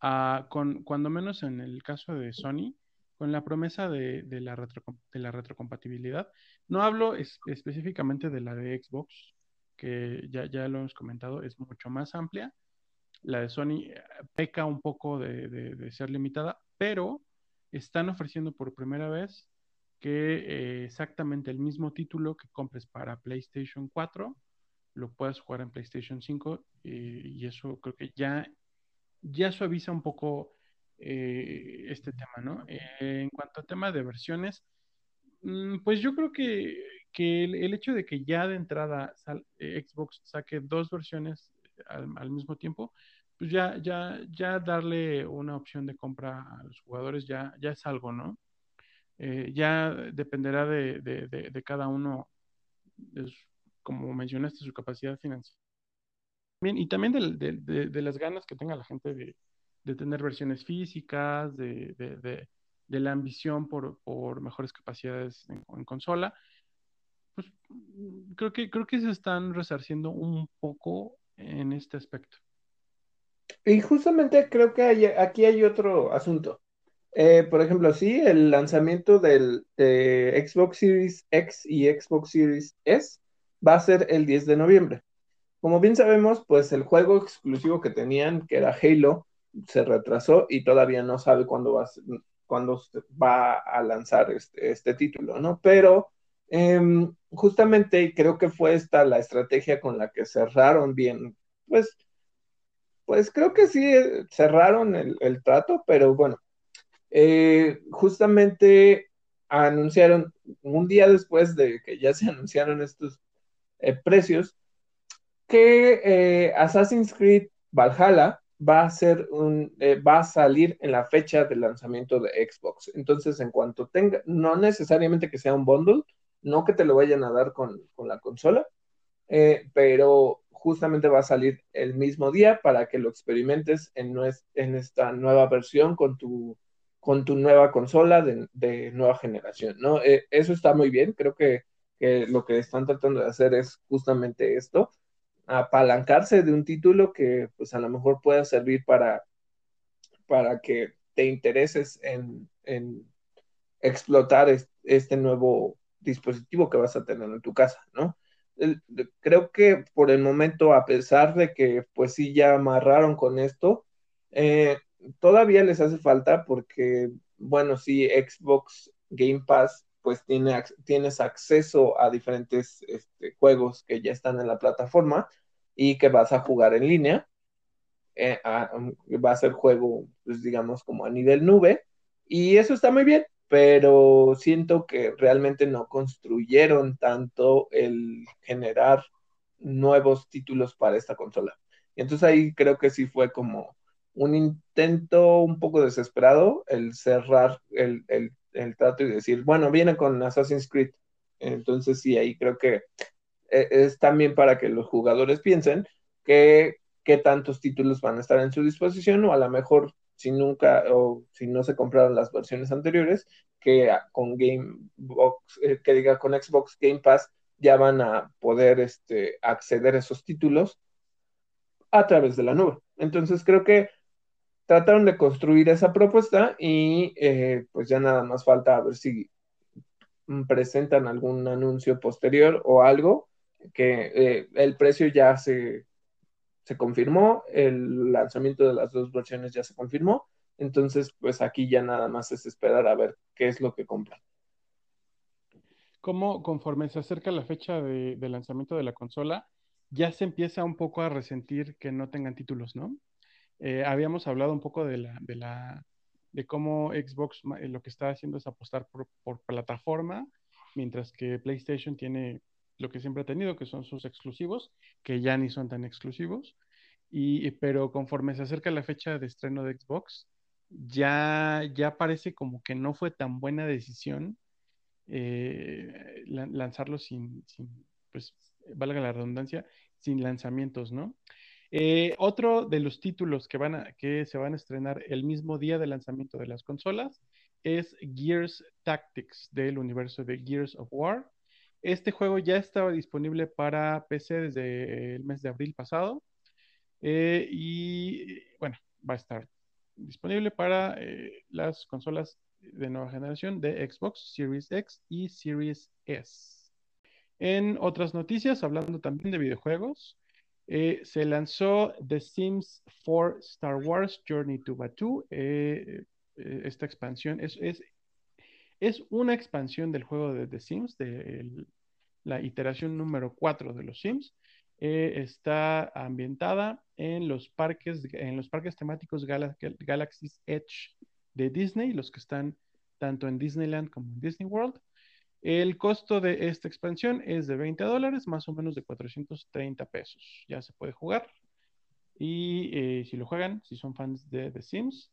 [SPEAKER 2] ah, con, cuando menos en el caso de Sony, con la promesa de, la, de la retrocompatibilidad. No hablo específicamente de la de Xbox, que ya, ya lo hemos comentado, es mucho más amplia. La de Sony eh, peca un poco de, ser limitada, pero están ofreciendo por primera vez que eh, exactamente el mismo título que compres para PlayStation 4 lo puedas jugar en PlayStation 5 eh, y eso creo que ya, ya suaviza un poco este tema, ¿no? en cuanto a tema de versiones, mm, pues yo creo que que el, hecho de que ya de entrada eh, Xbox saque dos versiones al, mismo tiempo, pues ya, ya, ya darle una opción de compra a los jugadores ya, ya es algo, ¿no? Eh, ya dependerá de, cada uno, como mencionaste, su capacidad financiera. y también de, las ganas que tenga la gente de, tener versiones físicas, de, la ambición por, mejores capacidades en consola pues creo que, creo que se están resarciendo un poco en este aspecto.
[SPEAKER 1] Y justamente creo que aquí hay otro asunto. Eh, por ejemplo, sí, el lanzamiento del Xbox Series X y Xbox Series S va a ser el 10 de noviembre. Como bien sabemos, pues el juego exclusivo que tenían, que era Halo, se retrasó y todavía no sabe cuándo va a, cuándo va a lanzar este, este título, ¿no? Pero Em, justamente creo que fue esta la estrategia con la que cerraron bien, pues, pues creo que sí eh, cerraron el, trato, pero bueno, eh, justamente anunciaron un día después de que ya se anunciaron estos eh, precios, que Assassin's Creed Valhalla va a ser un, va a salir en la fecha de lanzamiento de Xbox. Entonces, en cuanto tenga, no necesariamente que sea un bundle, no que te lo vayan a dar con, la consola, pero justamente va a salir el mismo día para que lo experimentes en, en esta nueva versión con tu, nueva consola de, nueva generación, ¿no? Eh, eso está muy bien, creo que, lo que están tratando de hacer es justamente esto, apalancarse de un título que pues a lo mejor pueda servir para, que te intereses en, explotar este nuevo dispositivo que vas a tener en tu casa, ¿no? Creo que por el momento, a pesar de que pues sí ya amarraron con esto, eh, todavía les hace falta porque, bueno, sí, Xbox Game Pass pues tiene, tienes acceso a diferentes este, juegos que ya están en la plataforma y que vas a jugar en línea. Eh, va a ser juego, pues digamos, como a nivel nube. Y eso está muy bien pero siento que realmente no construyeron tanto el generar nuevos títulos para esta consola. Y entonces ahí creo que sí fue como un intento un poco desesperado el cerrar el, trato y decir, bueno, viene con Assassin's Creed. Entonces sí, ahí creo que eh, es también para que los jugadores piensen que qué tantos títulos van a estar en su disposición o a lo mejor si nunca o si no se compraron las versiones anteriores, que con Gamebox, eh, que diga con Xbox Game Pass, ya van a poder este, acceder a esos títulos a través de la nube. Entonces creo que trataron de construir esa propuesta y eh, pues ya nada más falta a ver si presentan algún anuncio posterior o algo, que eh, el precio ya se, se confirmó, el lanzamiento de las dos versiones ya se confirmó, entonces pues aquí ya nada más es esperar a ver qué es lo que compran.
[SPEAKER 2] Como conforme se acerca la fecha de, lanzamiento de la consola, ya se empieza un poco a resentir que no tengan títulos, ¿no? Eh, habíamos hablado un poco de la, de la, de cómo Xbox eh, lo que está haciendo es apostar por, por, plataforma, mientras que PlayStation tiene lo que siempre ha tenido, que son sus exclusivos, que ya ni son tan exclusivos. Y, pero conforme se acerca la fecha de estreno de Xbox, ya, ya parece como que no fue tan buena decisión eh, lanzarlo sin, pues, valga la redundancia, sin lanzamientos, ¿no? Eh, otro de los títulos que, van a, que se van a estrenar el mismo día del lanzamiento de las consolas es Gears Tactics del universo de Gears of War. Este juego ya estaba disponible para PC desde el mes de abril pasado eh, y bueno, va a estar disponible para eh, las consolas de nueva generación de Xbox Series X y Series S. En otras noticias, hablando también de videojuegos, eh, se lanzó The Sims 4 Star Wars Journey to Batuu. Esta expansión es, es, una expansión del juego de The Sims, de la iteración número 4 de los Sims. Eh, está ambientada en los parques, en los parques temáticos Galaxy's Edge de Disney, los que están tanto en Disneyland como en Disney World. El costo de esta expansión es de 20 dólares, más o menos de 430 pesos. Ya se puede jugar. Y eh, si lo juegan, si son fans de The Sims,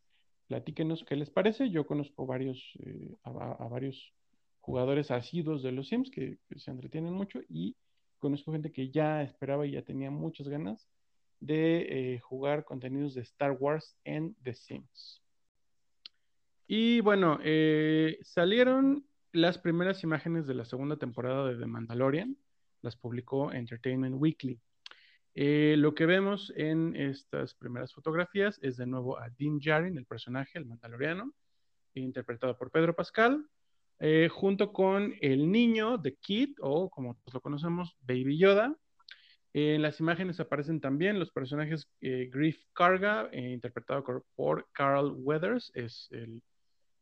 [SPEAKER 2] platíquenos qué les parece. Yo conozco varios, eh, a, varios jugadores asidos de los Sims que, que se entretienen mucho y conozco gente que ya esperaba y ya tenía muchas ganas de eh, jugar contenidos de Star Wars en The Sims. Y bueno, eh, salieron las primeras imágenes de la segunda temporada de The Mandalorian, las publicó Entertainment Weekly. Eh, lo que vemos en estas primeras fotografías es de nuevo a Dean Djarin, el personaje, el mandaloriano, interpretado por Pedro Pascal, eh, junto con el niño de Kid, o como lo conocemos, Baby Yoda. En las imágenes aparecen también los personajes eh, Griff Karga, eh, interpretado por Carl Weathers, es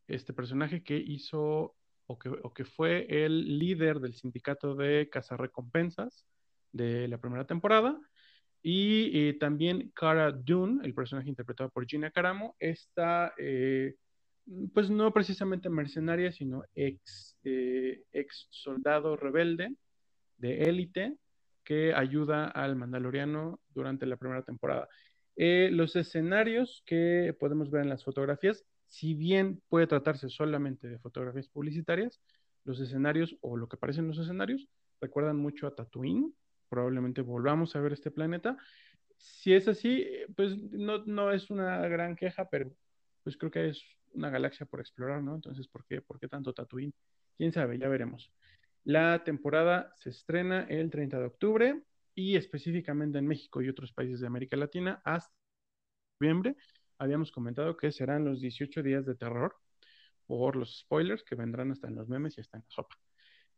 [SPEAKER 2] este personaje que hizo o que, fue el líder del sindicato de cazarrecompensas de la primera temporada. Y también Cara Dune, el personaje interpretado por Gina Caramo, está Mm, pues no precisamente mercenaria, sino ex, eh, ex soldado rebelde de élite que ayuda al mandaloriano durante la primera temporada. Eh, los escenarios que podemos ver en las fotografías, si bien puede tratarse solamente de fotografías publicitarias, los escenarios o lo que parecen los escenarios recuerdan mucho a Tatooine. Probablemente volvamos a ver este planeta. Si es así, pues no, no es una gran queja, pero pues creo que es una galaxia por explorar, ¿no? Entonces, ¿por qué, ¿por qué tanto Tatooine? Quién sabe, ya veremos. La temporada se estrena el 30 de octubre y específicamente en México y otros países de América Latina hasta noviembre. Habíamos comentado que serán los 18 días de terror por los spoilers que vendrán hasta en los memes y hasta en la sopa.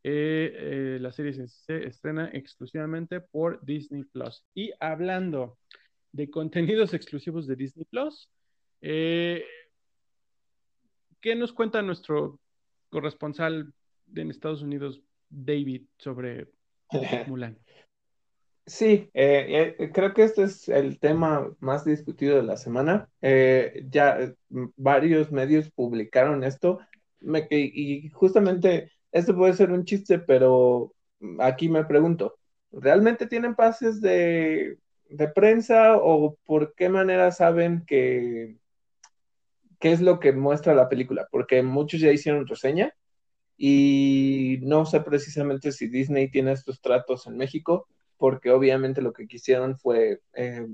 [SPEAKER 2] Eh, eh, la serie se, se, estrena exclusivamente por Disney Plus. Y hablando de contenidos exclusivos de Disney Plus, eh, ¿Qué nos cuenta nuestro corresponsal en Estados Unidos, David, sobre Mulan?
[SPEAKER 1] Sí, eh, eh, creo que este es el tema más discutido de la semana. Eh, ya varios medios publicaron esto y justamente esto puede ser un chiste, pero aquí me pregunto, ¿realmente tienen pases de, prensa o por qué manera saben que qué es lo que muestra la película, porque muchos ya hicieron reseña y no sé precisamente si Disney tiene estos tratos en México, porque obviamente lo que quisieron fue eh,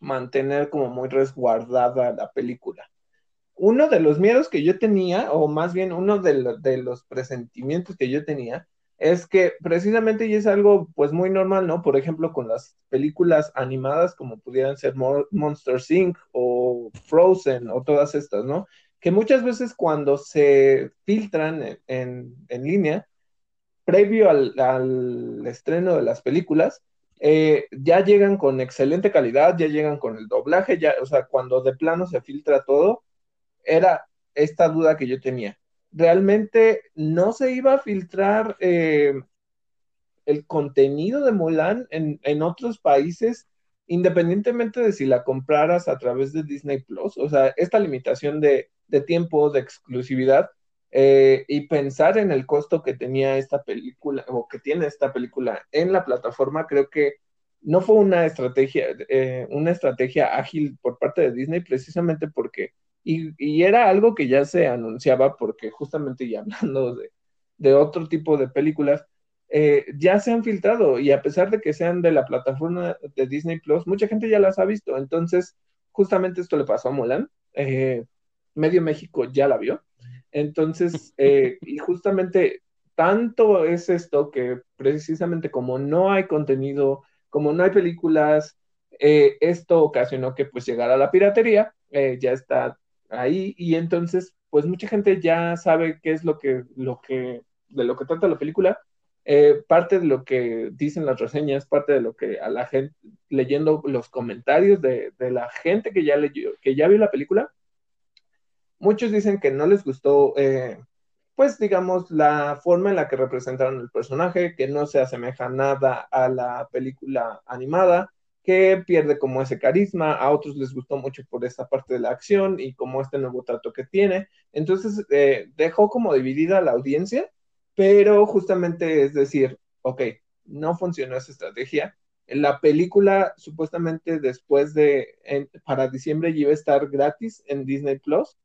[SPEAKER 1] mantener como muy resguardada la película. Uno de los miedos que yo tenía, o más bien uno de, los presentimientos que yo tenía, es que precisamente y es algo pues muy normal, ¿no? Por ejemplo, con las películas animadas como pudieran ser Monster Inc. o Frozen o todas estas, ¿no? que muchas veces cuando se filtran en, línea, previo al, estreno de las películas, eh, ya llegan con excelente calidad, ya llegan con el doblaje, ya, o sea, cuando de plano se filtra todo, era esta duda que yo tenía. Realmente no se iba a filtrar eh, el contenido de Mulan en, en otros países independientemente de si la compraras a través de Disney Plus, o sea, esta limitación de, tiempo, de exclusividad, eh, y pensar en el costo que tenía esta película o que tiene esta película en la plataforma, creo que no fue una estrategia, eh, una estrategia ágil por parte de Disney, precisamente porque, y, era algo que ya se anunciaba, porque justamente y hablando de, de otro tipo de películas, eh, ya se han filtrado y a pesar de que sean de la plataforma de Disney Plus, mucha gente ya las ha visto. Entonces, justamente esto le pasó a Mulan. Eh, medio México ya la vio. Entonces, eh, y justamente tanto es esto que precisamente como no hay contenido, como no hay películas, esto ocasionó que pues llegara la piratería, ya está ahí y entonces pues mucha gente ya sabe qué es lo que, lo que, de lo que trata la película. Eh, parte de lo que dicen las reseñas, parte de lo que a la gente, leyendo los comentarios de, la gente que ya leyó, que ya vio la película, muchos dicen que no les gustó, eh, pues digamos, la forma en la que representaron el personaje, que no se asemeja nada a la película animada, que pierde como ese carisma, a otros les gustó mucho por esta parte de la acción y como este nuevo trato que tiene. Entonces, eh, dejó como dividida la audiencia pero justamente es decir, ok, no funcionó esa estrategia. La película supuestamente después de, para diciembre iba a estar gratis en Disney Plus.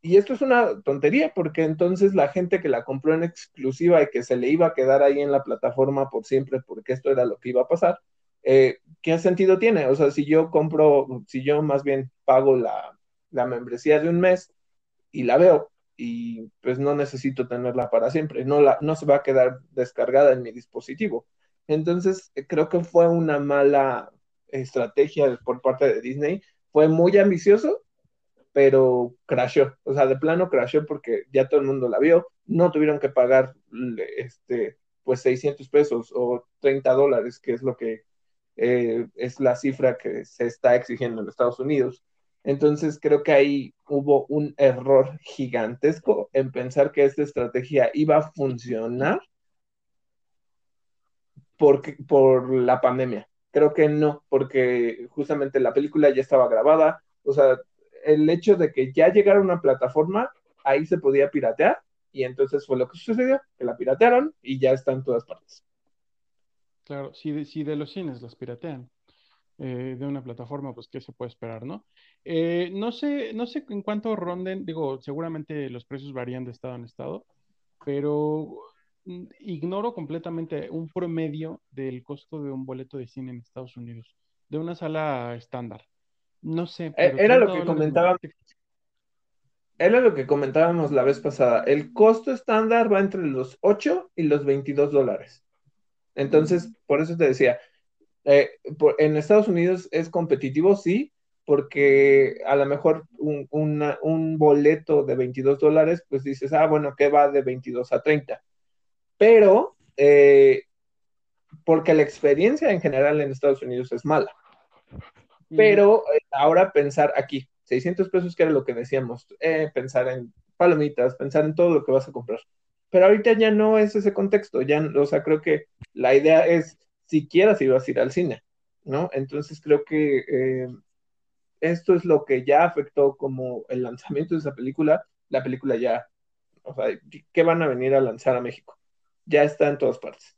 [SPEAKER 1] Y esto es una tontería porque entonces la gente que la compró en exclusiva y que se le iba a quedar ahí en la plataforma por siempre porque esto era lo que iba a pasar, eh, ¿qué sentido tiene? O sea, si yo compro, si yo más bien pago la, la membresía de un mes y la veo y pues no necesito tenerla para siempre, no, la, no se va a quedar descargada en mi dispositivo. Entonces, eh, creo que fue una mala estrategia por parte de Disney. Fue muy ambicioso, pero crashó. O sea, de plano crashó porque ya todo el mundo la vio. No tuvieron que pagar este, pues 600 pesos o 30 dólares, que es lo que eh, es la cifra que se está exigiendo en Estados Unidos. Entonces creo que ahí hubo un error gigantesco en pensar que esta estrategia iba a funcionar por, por la pandemia. Creo que no, porque justamente la película ya estaba grabada, o sea, el hecho de que ya llegara una plataforma, ahí se podía piratear y entonces fue lo que sucedió, que la piratearon y ya está en todas partes.
[SPEAKER 2] Claro, si de, si de los cines las piratean. Eh, de una plataforma, pues qué se puede esperar, ¿no? Eh, no sé, no sé en cuánto ronden, digo, seguramente los precios varían de estado en estado, pero mm, ignoro completamente un promedio del costo de un boleto de cine en Estados Unidos, de una sala estándar. No sé.
[SPEAKER 1] Eh, era lo que comentábamos. Era lo que comentábamos la vez pasada. El costo estándar va entre los 8 y los 22 dólares. Entonces, por eso te decía, eh, en Estados Unidos es competitivo, sí, porque a lo mejor un, boleto de 22 dólares, pues dices, ah, bueno, que va de 22 a 30. Pero, eh, porque la experiencia en general en Estados Unidos es mala. Pero eh, ahora pensar aquí, 600 pesos, que era lo que decíamos, pensar en palomitas, pensar en todo lo que vas a comprar. Pero ahorita ya no es ese contexto, ya, o sea, creo que la idea es siquiera si ibas a ir al cine, ¿no? Entonces creo que eh, esto es lo que ya afectó como el lanzamiento de esa película. La película ya, o sea, ¿qué van a venir a lanzar a México? Ya está en todas partes.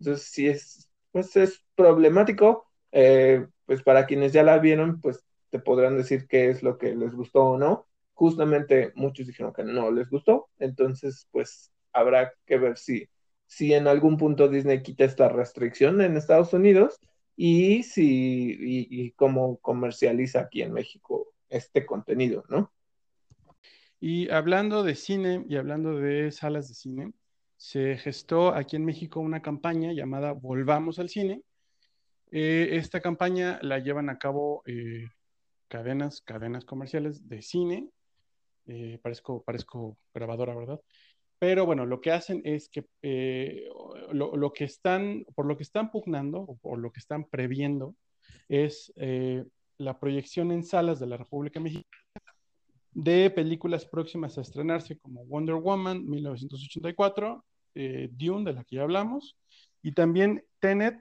[SPEAKER 1] Entonces, si es, pues es problemático, eh, pues para quienes ya la vieron, pues te podrán decir qué es lo que les gustó o no. Justamente muchos dijeron que no les gustó, entonces pues habrá que ver si si en algún punto Disney quita esta restricción en Estados Unidos y si y, cómo comercializa aquí en México este contenido, ¿no?
[SPEAKER 2] Y hablando de cine y hablando de salas de cine, se gestó aquí en México una campaña llamada Volvamos al Cine. Eh, esta campaña la llevan a cabo eh, cadenas, cadenas comerciales de cine Eh, parezco, parezco grabadora, ¿verdad? Pero bueno, lo que hacen es que eh, lo, que están, por lo que están pugnando o por lo que están previendo es eh, la proyección en salas de la República Mexicana de películas próximas a estrenarse como Wonder Woman 1984, Dune, de la que ya hablamos, y también Tenet.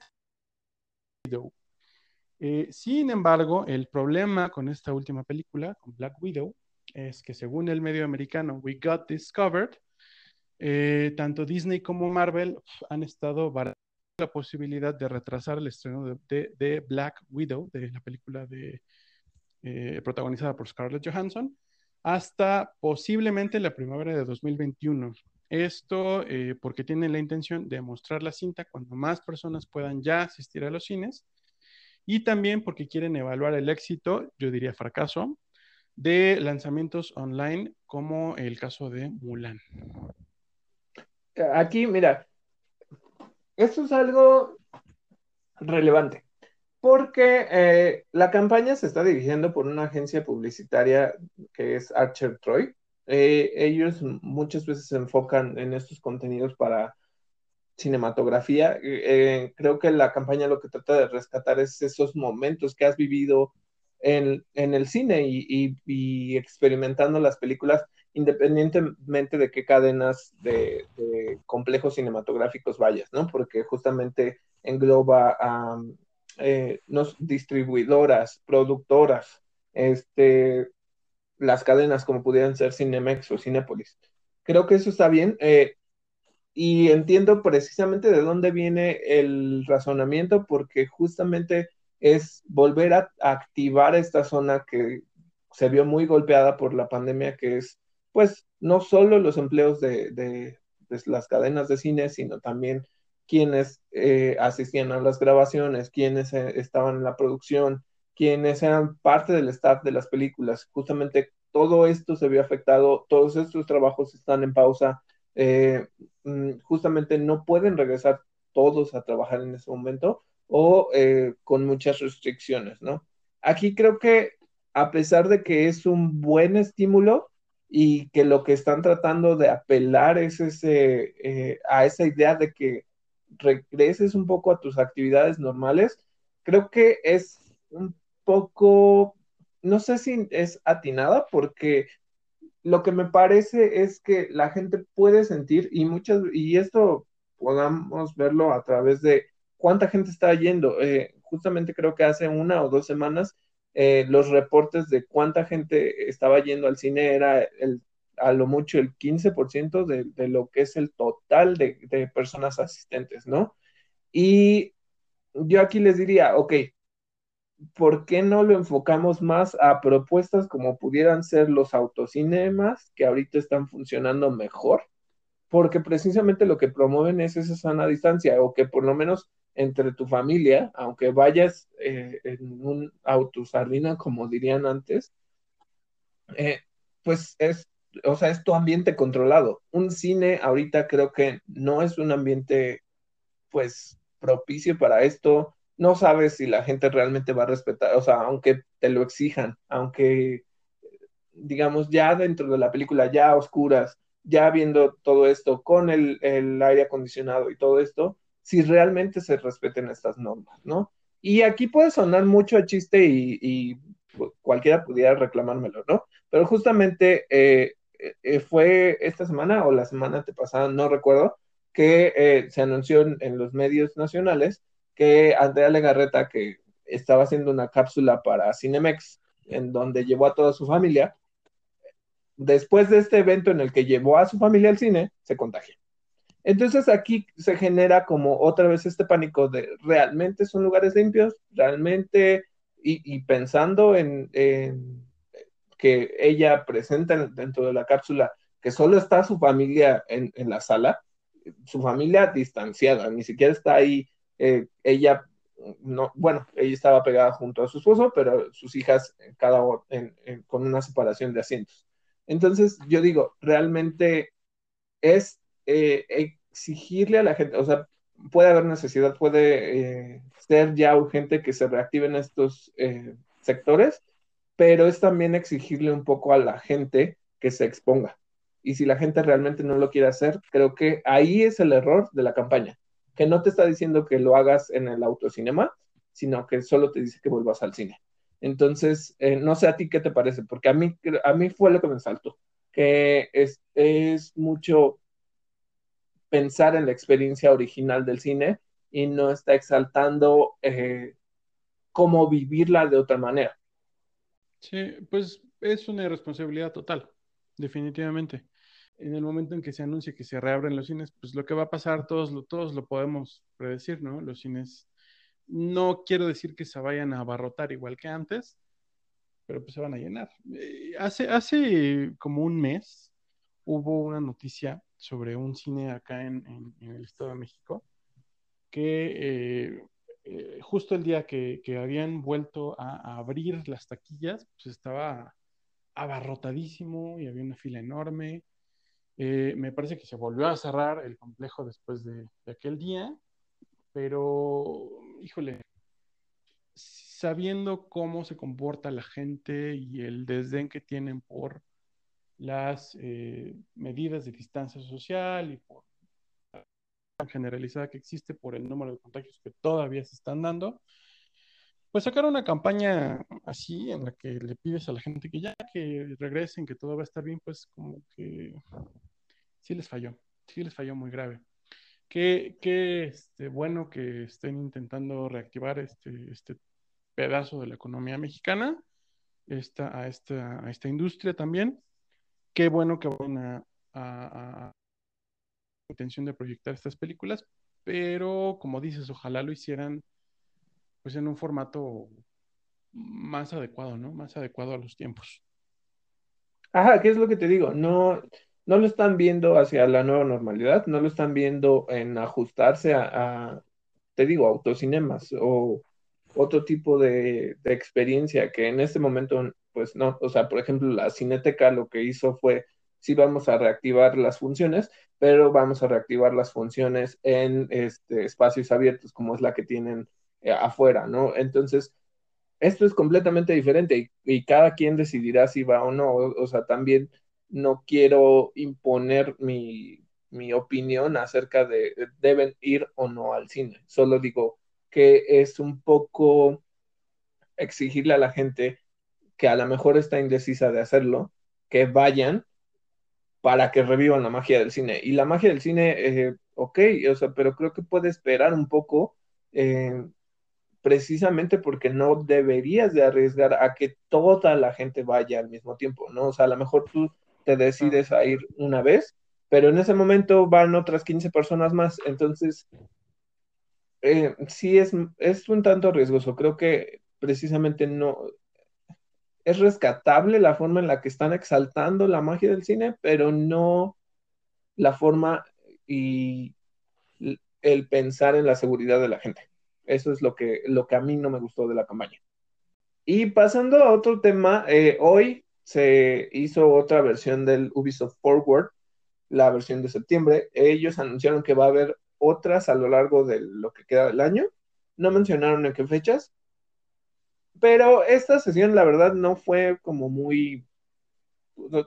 [SPEAKER 2] sin embargo, el problema con esta última película, con Black Widow, es que según el medio americano We Got Discovered, eh, tanto Disney como Marvel han estado barajando la posibilidad de retrasar el estreno de, Black Widow, de la película de, eh, protagonizada por Scarlett Johansson, hasta posiblemente la primavera de 2021. Esto eh, porque tienen la intención de mostrar la cinta cuando más personas puedan ya asistir a los cines y también porque quieren evaluar el éxito, yo diría fracaso, de lanzamientos online como el caso de Mulan.
[SPEAKER 1] Aquí, mira, esto es algo relevante, porque eh, la campaña se está dirigiendo por una agencia publicitaria que es Archer Troy. Eh, ellos muchas veces se enfocan en estos contenidos para cinematografía. Eh, creo que la campaña lo que trata de rescatar es esos momentos que has vivido en, el cine y, experimentando las películas independientemente de qué cadenas de, complejos cinematográficos vayas, ¿no? Porque justamente engloba a eh, distribuidoras, productoras, este, las cadenas como pudieran ser Cinemex o Cinepolis. Creo que eso está bien. Eh, y entiendo precisamente de dónde viene el razonamiento, porque justamente es volver a, activar esta zona que se vio muy golpeada por la pandemia, que es, pues, no solo los empleos de, las cadenas de cine, sino también quienes eh, asistían a las grabaciones, quienes eh, estaban en la producción, quienes eran parte del staff de las películas. Justamente todo esto se vio afectado, todos estos trabajos están en pausa, eh, mm, justamente no pueden regresar todos a trabajar en ese momento, o con muchas restricciones, ¿no? Aquí creo que a pesar de que es un buen estímulo y que lo que están tratando de apelar es ese, eh, a esa idea de que regreses un poco a tus actividades normales, creo que es un poco, no sé si es atinada porque lo que me parece es que la gente puede sentir y muchas, y esto podamos verlo a través de cuánta gente está yendo. Eh, justamente creo que hace una o dos semanas eh, los reportes de cuánta gente estaba yendo al cine era el, a lo mucho el 15% de, de lo que es el total de, de personas asistentes, ¿no? Y yo aquí les diría, ok, ¿por qué no lo enfocamos más a propuestas como pudieran ser los autocinemas, que ahorita están funcionando mejor? Porque precisamente lo que promueven es esa sana distancia, o que por lo menos entre tu familia, aunque vayas eh, en un autosardina, como dirían antes, eh, pues es, o sea, es tu ambiente controlado. Un cine ahorita creo que no es un ambiente, pues, propicio para esto. No sabes si la gente realmente va a respetar, o sea, aunque te lo exijan, aunque, digamos, ya dentro de la película, ya oscuras, ya viendo todo esto con el aire acondicionado y todo esto, si realmente se respeten estas normas, ¿no? Y aquí puede sonar mucho a chiste y, cualquiera pudiera reclamármelo, ¿no? Pero justamente eh, eh, fue esta semana o la semana antepasada, no recuerdo, que eh, se anunció en, los medios nacionales que Andrea Legarreta, que estaba haciendo una cápsula para Cinemex, en donde llevó a toda su familia, después de este evento en el que llevó a su familia al cine, se contagió. Entonces aquí se genera como otra vez este pánico de realmente son lugares limpios, realmente, y, pensando en, que ella presenta dentro de la cápsula que solo está su familia en, la sala, su familia distanciada, ni siquiera está ahí, eh, ella, no, bueno, ella estaba pegada junto a su esposo, pero sus hijas cada con una separación de asientos. Entonces yo digo, realmente es eh, exigirle a la gente, o sea, puede haber necesidad, puede eh, ser ya urgente que se reactiven estos eh, sectores, pero es también exigirle un poco a la gente que se exponga. Y si la gente realmente no lo quiere hacer, creo que ahí es el error de la campaña, que no te está diciendo que lo hagas en el autocinema, sino que solo te dice que vuelvas al cine. Entonces, no sé a ti qué te parece, porque a mí, a mí fue lo que me saltó, que es, es mucho pensar en la experiencia original del cine y no está exaltando eh, cómo vivirla de otra manera.
[SPEAKER 2] Sí, pues es una irresponsabilidad total, definitivamente. En el momento en que se anuncie que se reabren los cines, pues lo que va a pasar todos lo, todos lo podemos predecir, ¿no? Los cines, no quiero decir que se vayan a abarrotar igual que antes, pero pues se van a llenar. Eh, hace, hace como un mes hubo una noticia sobre un cine acá en, el Estado de México que eh, eh, justo el día que, habían vuelto a, abrir las taquillas, pues estaba abarrotadísimo y había una fila enorme. Eh, me parece que se volvió a cerrar el complejo después de, aquel día, pero híjole, sabiendo cómo se comporta la gente y el desdén que tienen por las eh, medidas de distancia social y por generalizada que existe por el número de contagios que todavía se están dando, pues sacar una campaña así en la que le pides a la gente que ya que regresen, que todo va a estar bien, pues como que sí les falló, sí les falló muy grave. Qué, qué este, bueno que estén intentando reactivar este, este pedazo de la economía mexicana, esta, a, esta, a esta industria también. Qué bueno que van a, a intención de proyectar estas películas, pero como dices, ojalá lo hicieran pues en un formato más adecuado, ¿no? Más adecuado a los tiempos.
[SPEAKER 1] Ajá, ¿qué es lo que te digo? No, no lo están viendo hacia la nueva normalidad, no lo están viendo en ajustarse a, te digo, autocinemas o otro tipo de, de, experiencia que en este momento, pues no, o sea, por ejemplo, la Cineteca lo que hizo fue sí vamos a reactivar las funciones, pero vamos a reactivar las funciones en este, espacios abiertos como es la que tienen eh, afuera, ¿no? Entonces, esto es completamente diferente y, cada quien decidirá si va o no. O, sea, también no quiero imponer mi, mi opinión acerca de deben ir o no al cine. Solo digo que es un poco exigirle a la gente que a lo mejor está indecisa de hacerlo, que vayan para que revivan la magia del cine. Y la magia del cine, eh, ok, o sea, pero creo que puede esperar un poco, eh, precisamente porque no deberías de arriesgar a que toda la gente vaya al mismo tiempo, ¿no? O sea, a lo mejor tú te decides a ir una vez, pero en ese momento van otras 15 personas más, entonces eh, sí es, es un tanto riesgoso, creo que precisamente no, es rescatable la forma en la que están exaltando la magia del cine, pero no la forma y el pensar en la seguridad de la gente. Eso es lo que, lo que a mí no me gustó de la campaña. Y pasando a otro tema, eh, hoy se hizo otra versión del Ubisoft Forward, la versión de septiembre. Ellos anunciaron que va a haber otras a lo largo de lo que queda del año. No mencionaron en qué fechas, pero esta sesión, la verdad, no fue como muy.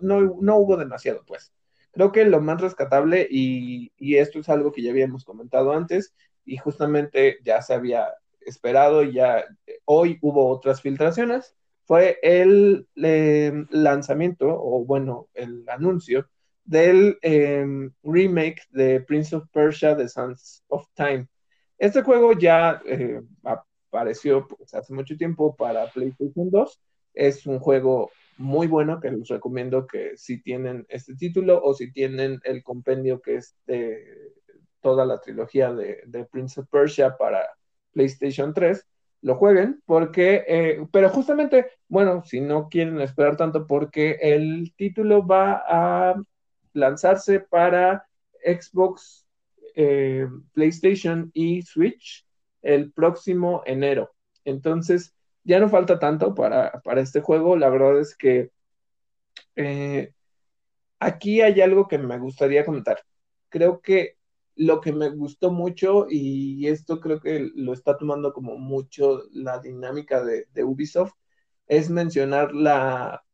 [SPEAKER 1] No, hubo demasiado, pues. Creo que lo más rescatable, y, esto es algo que ya habíamos comentado antes, y justamente ya se había esperado, y ya hoy hubo otras filtraciones, fue el em, lanzamiento, o bueno, el anuncio del em, remake de Prince of Persia, The Sands of Time. Este juego ya eh, apareció pues, hace mucho tiempo para PlayStation 2. Es un juego muy bueno que les recomiendo que si tienen este título o si tienen el compendio que es de toda la trilogía de, Prince of Persia para PlayStation 3, lo jueguen porque, eh, pero justamente, bueno, si no quieren esperar tanto porque el título va a lanzarse para Xbox, eh, PlayStation y Switch el próximo enero. Entonces, ya no falta tanto para, este juego. La verdad es que eh, aquí hay algo que me gustaría comentar. Creo que lo que me gustó mucho, y esto creo que lo está tomando como mucho la dinámica de, Ubisoft, es mencionar la,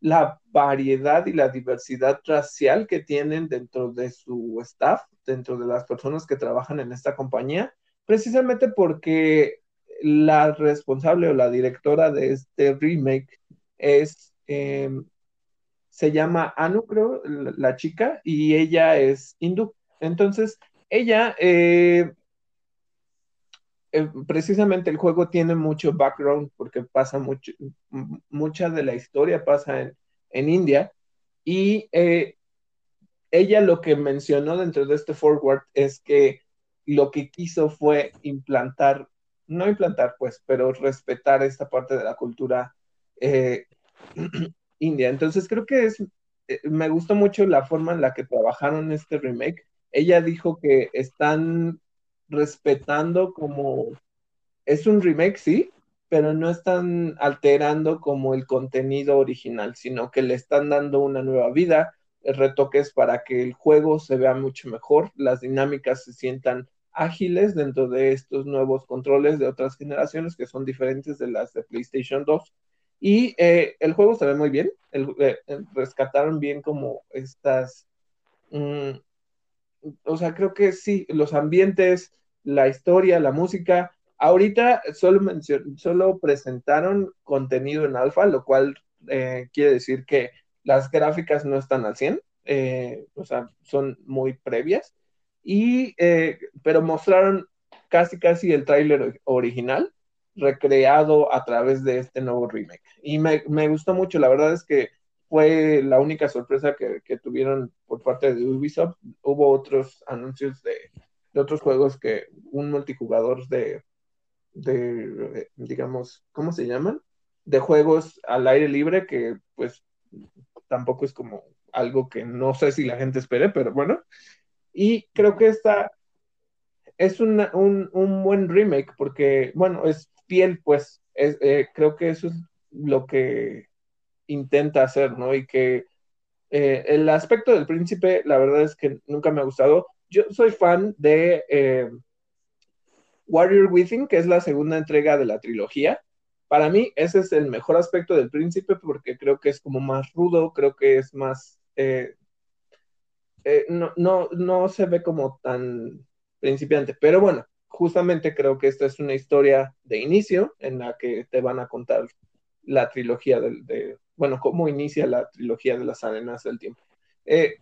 [SPEAKER 1] la variedad y la diversidad racial que tienen dentro de su staff, dentro de las personas que trabajan en esta compañía, precisamente porque la responsable o la directora de este remake es, em, se llama Anu, creo, la, chica, y ella es hindú. Entonces, ella, eh, eh, precisamente el juego tiene mucho background porque pasa mucho, mucha de la historia pasa en, en India, y eh, ella lo que mencionó dentro de este forward es que lo que quiso fue implantar no implantar, pues, pero respetar esta parte de la cultura eh, india. Entonces creo que es, eh, me gustó mucho la forma en la que trabajaron este remake. Ella dijo que están respetando como, es un remake, sí, pero no están alterando como el contenido original, sino que le están dando una nueva vida, retoques para que el juego se vea mucho mejor, las dinámicas se sientan ágiles dentro de estos nuevos controles de otras generaciones que son diferentes de las de PlayStation 2. Y eh, el juego se ve muy bien, eh, eh, rescataron bien como estas, mm, o sea, creo que sí, los ambientes, la historia, la música. Ahorita solo, solo presentaron contenido en alfa, lo cual quiere decir que las gráficas no están al 100, o sea, son muy previas y, eh, pero mostraron casi casi el tráiler original recreado a través de este nuevo remake. Y me, me, gustó mucho, la verdad es que fue la única sorpresa que, que tuvieron por parte de Ubisoft. Hubo otros anuncios de, de otros juegos que un multijugador de, de, digamos, ¿cómo se llaman? De juegos al aire libre que pues tampoco es como algo que no sé si la gente espere, pero bueno, y creo que esta es un, buen remake porque, bueno, es fiel, pues, eh, creo que eso es lo que intenta hacer, ¿no? Y que eh, el aspecto del príncipe, la verdad es que nunca me ha gustado. Yo soy fan de eh, Warrior Within, que es la segunda entrega de la trilogía. Para mí, ese es el mejor aspecto del príncipe porque creo que es como más rudo, creo que es más eh, no, no, no se ve como tan principiante, pero bueno, justamente creo que esta es una historia de inicio en la que te van a contar la trilogía del, de, bueno, cómo inicia la trilogía de las arenas del tiempo. Eh,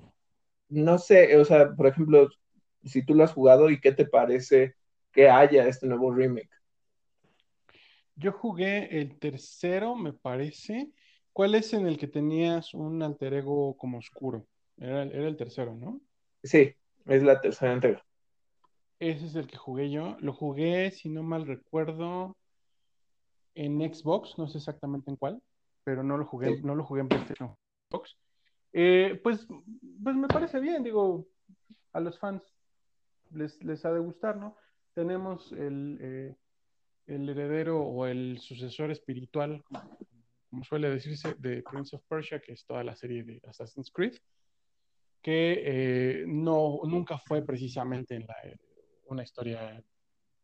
[SPEAKER 1] no sé, o sea, por ejemplo, si tú lo has jugado y qué te parece que haya este nuevo remake.
[SPEAKER 2] Yo jugué el tercero, me parece. ¿Cuál es en el que tenías un alter ego como oscuro? Era, el tercero, ¿no?
[SPEAKER 1] Sí, es la tercera entrega.
[SPEAKER 2] Ese es el que jugué yo. Lo jugué, si no mal recuerdo, en Xbox, no sé exactamente en cuál, pero no lo jugué, no lo jugué en PlayStation Xbox. Eh, pues, pues me parece bien, digo, a los fans les, les ha de gustar, ¿no? Tenemos el, eh, el heredero o el sucesor espiritual, como suele decirse, de Prince of Persia, que es toda la serie de Assassin's Creed que eh, no, nunca fue precisamente en una historia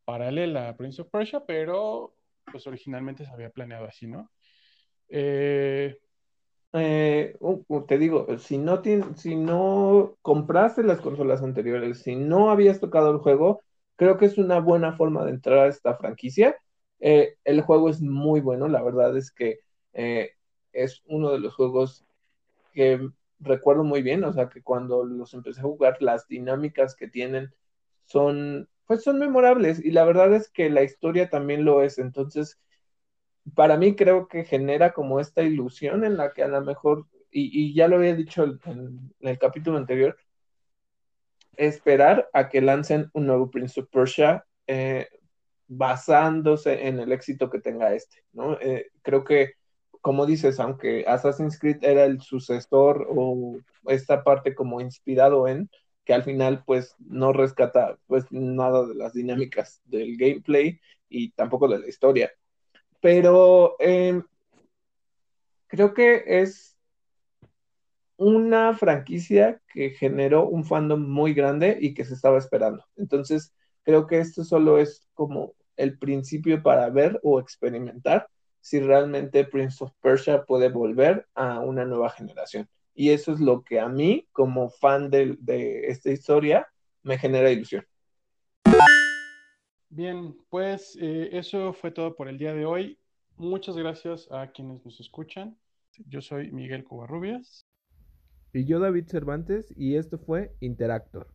[SPEAKER 2] paralela a Prince of Persia, pero pues originalmente se había planeado así, ¿no?
[SPEAKER 1] Eh, eh, te digo, si no, si no compraste las consolas anteriores, si no habías tocado el juego, creo que es una buena forma de entrar a esta franquicia. el juego es muy bueno, la verdad es que es uno de los juegos que recuerdo muy bien, o sea, que cuando los empecé a jugar, las dinámicas que tienen son, pues son memorables y la verdad es que la historia también lo es, entonces, para mí creo que genera como esta ilusión en la que a lo mejor, y, ya lo había dicho en, el capítulo anterior, esperar a que lancen un nuevo Prince of Persia eh, basándose en el éxito que tenga este, ¿no? Eh, creo que como dices, aunque Assassin's Creed era el sucesor o esta parte como inspirado en, que al final pues no rescata pues nada de las dinámicas del gameplay y tampoco de la historia. Pero em, creo que es una franquicia que generó un fandom muy grande y que se estaba esperando. Entonces, creo que esto solo es como el principio para ver o experimentar si realmente Prince of Persia puede volver a una nueva generación. Y eso es lo que a mí, como fan de, esta historia, me genera ilusión.
[SPEAKER 2] Bien, pues eh, eso fue todo por el día de hoy. Muchas gracias a quienes nos escuchan. Yo soy Miguel Covarrubias.
[SPEAKER 1] Y yo David Cervantes y esto fue Interactor.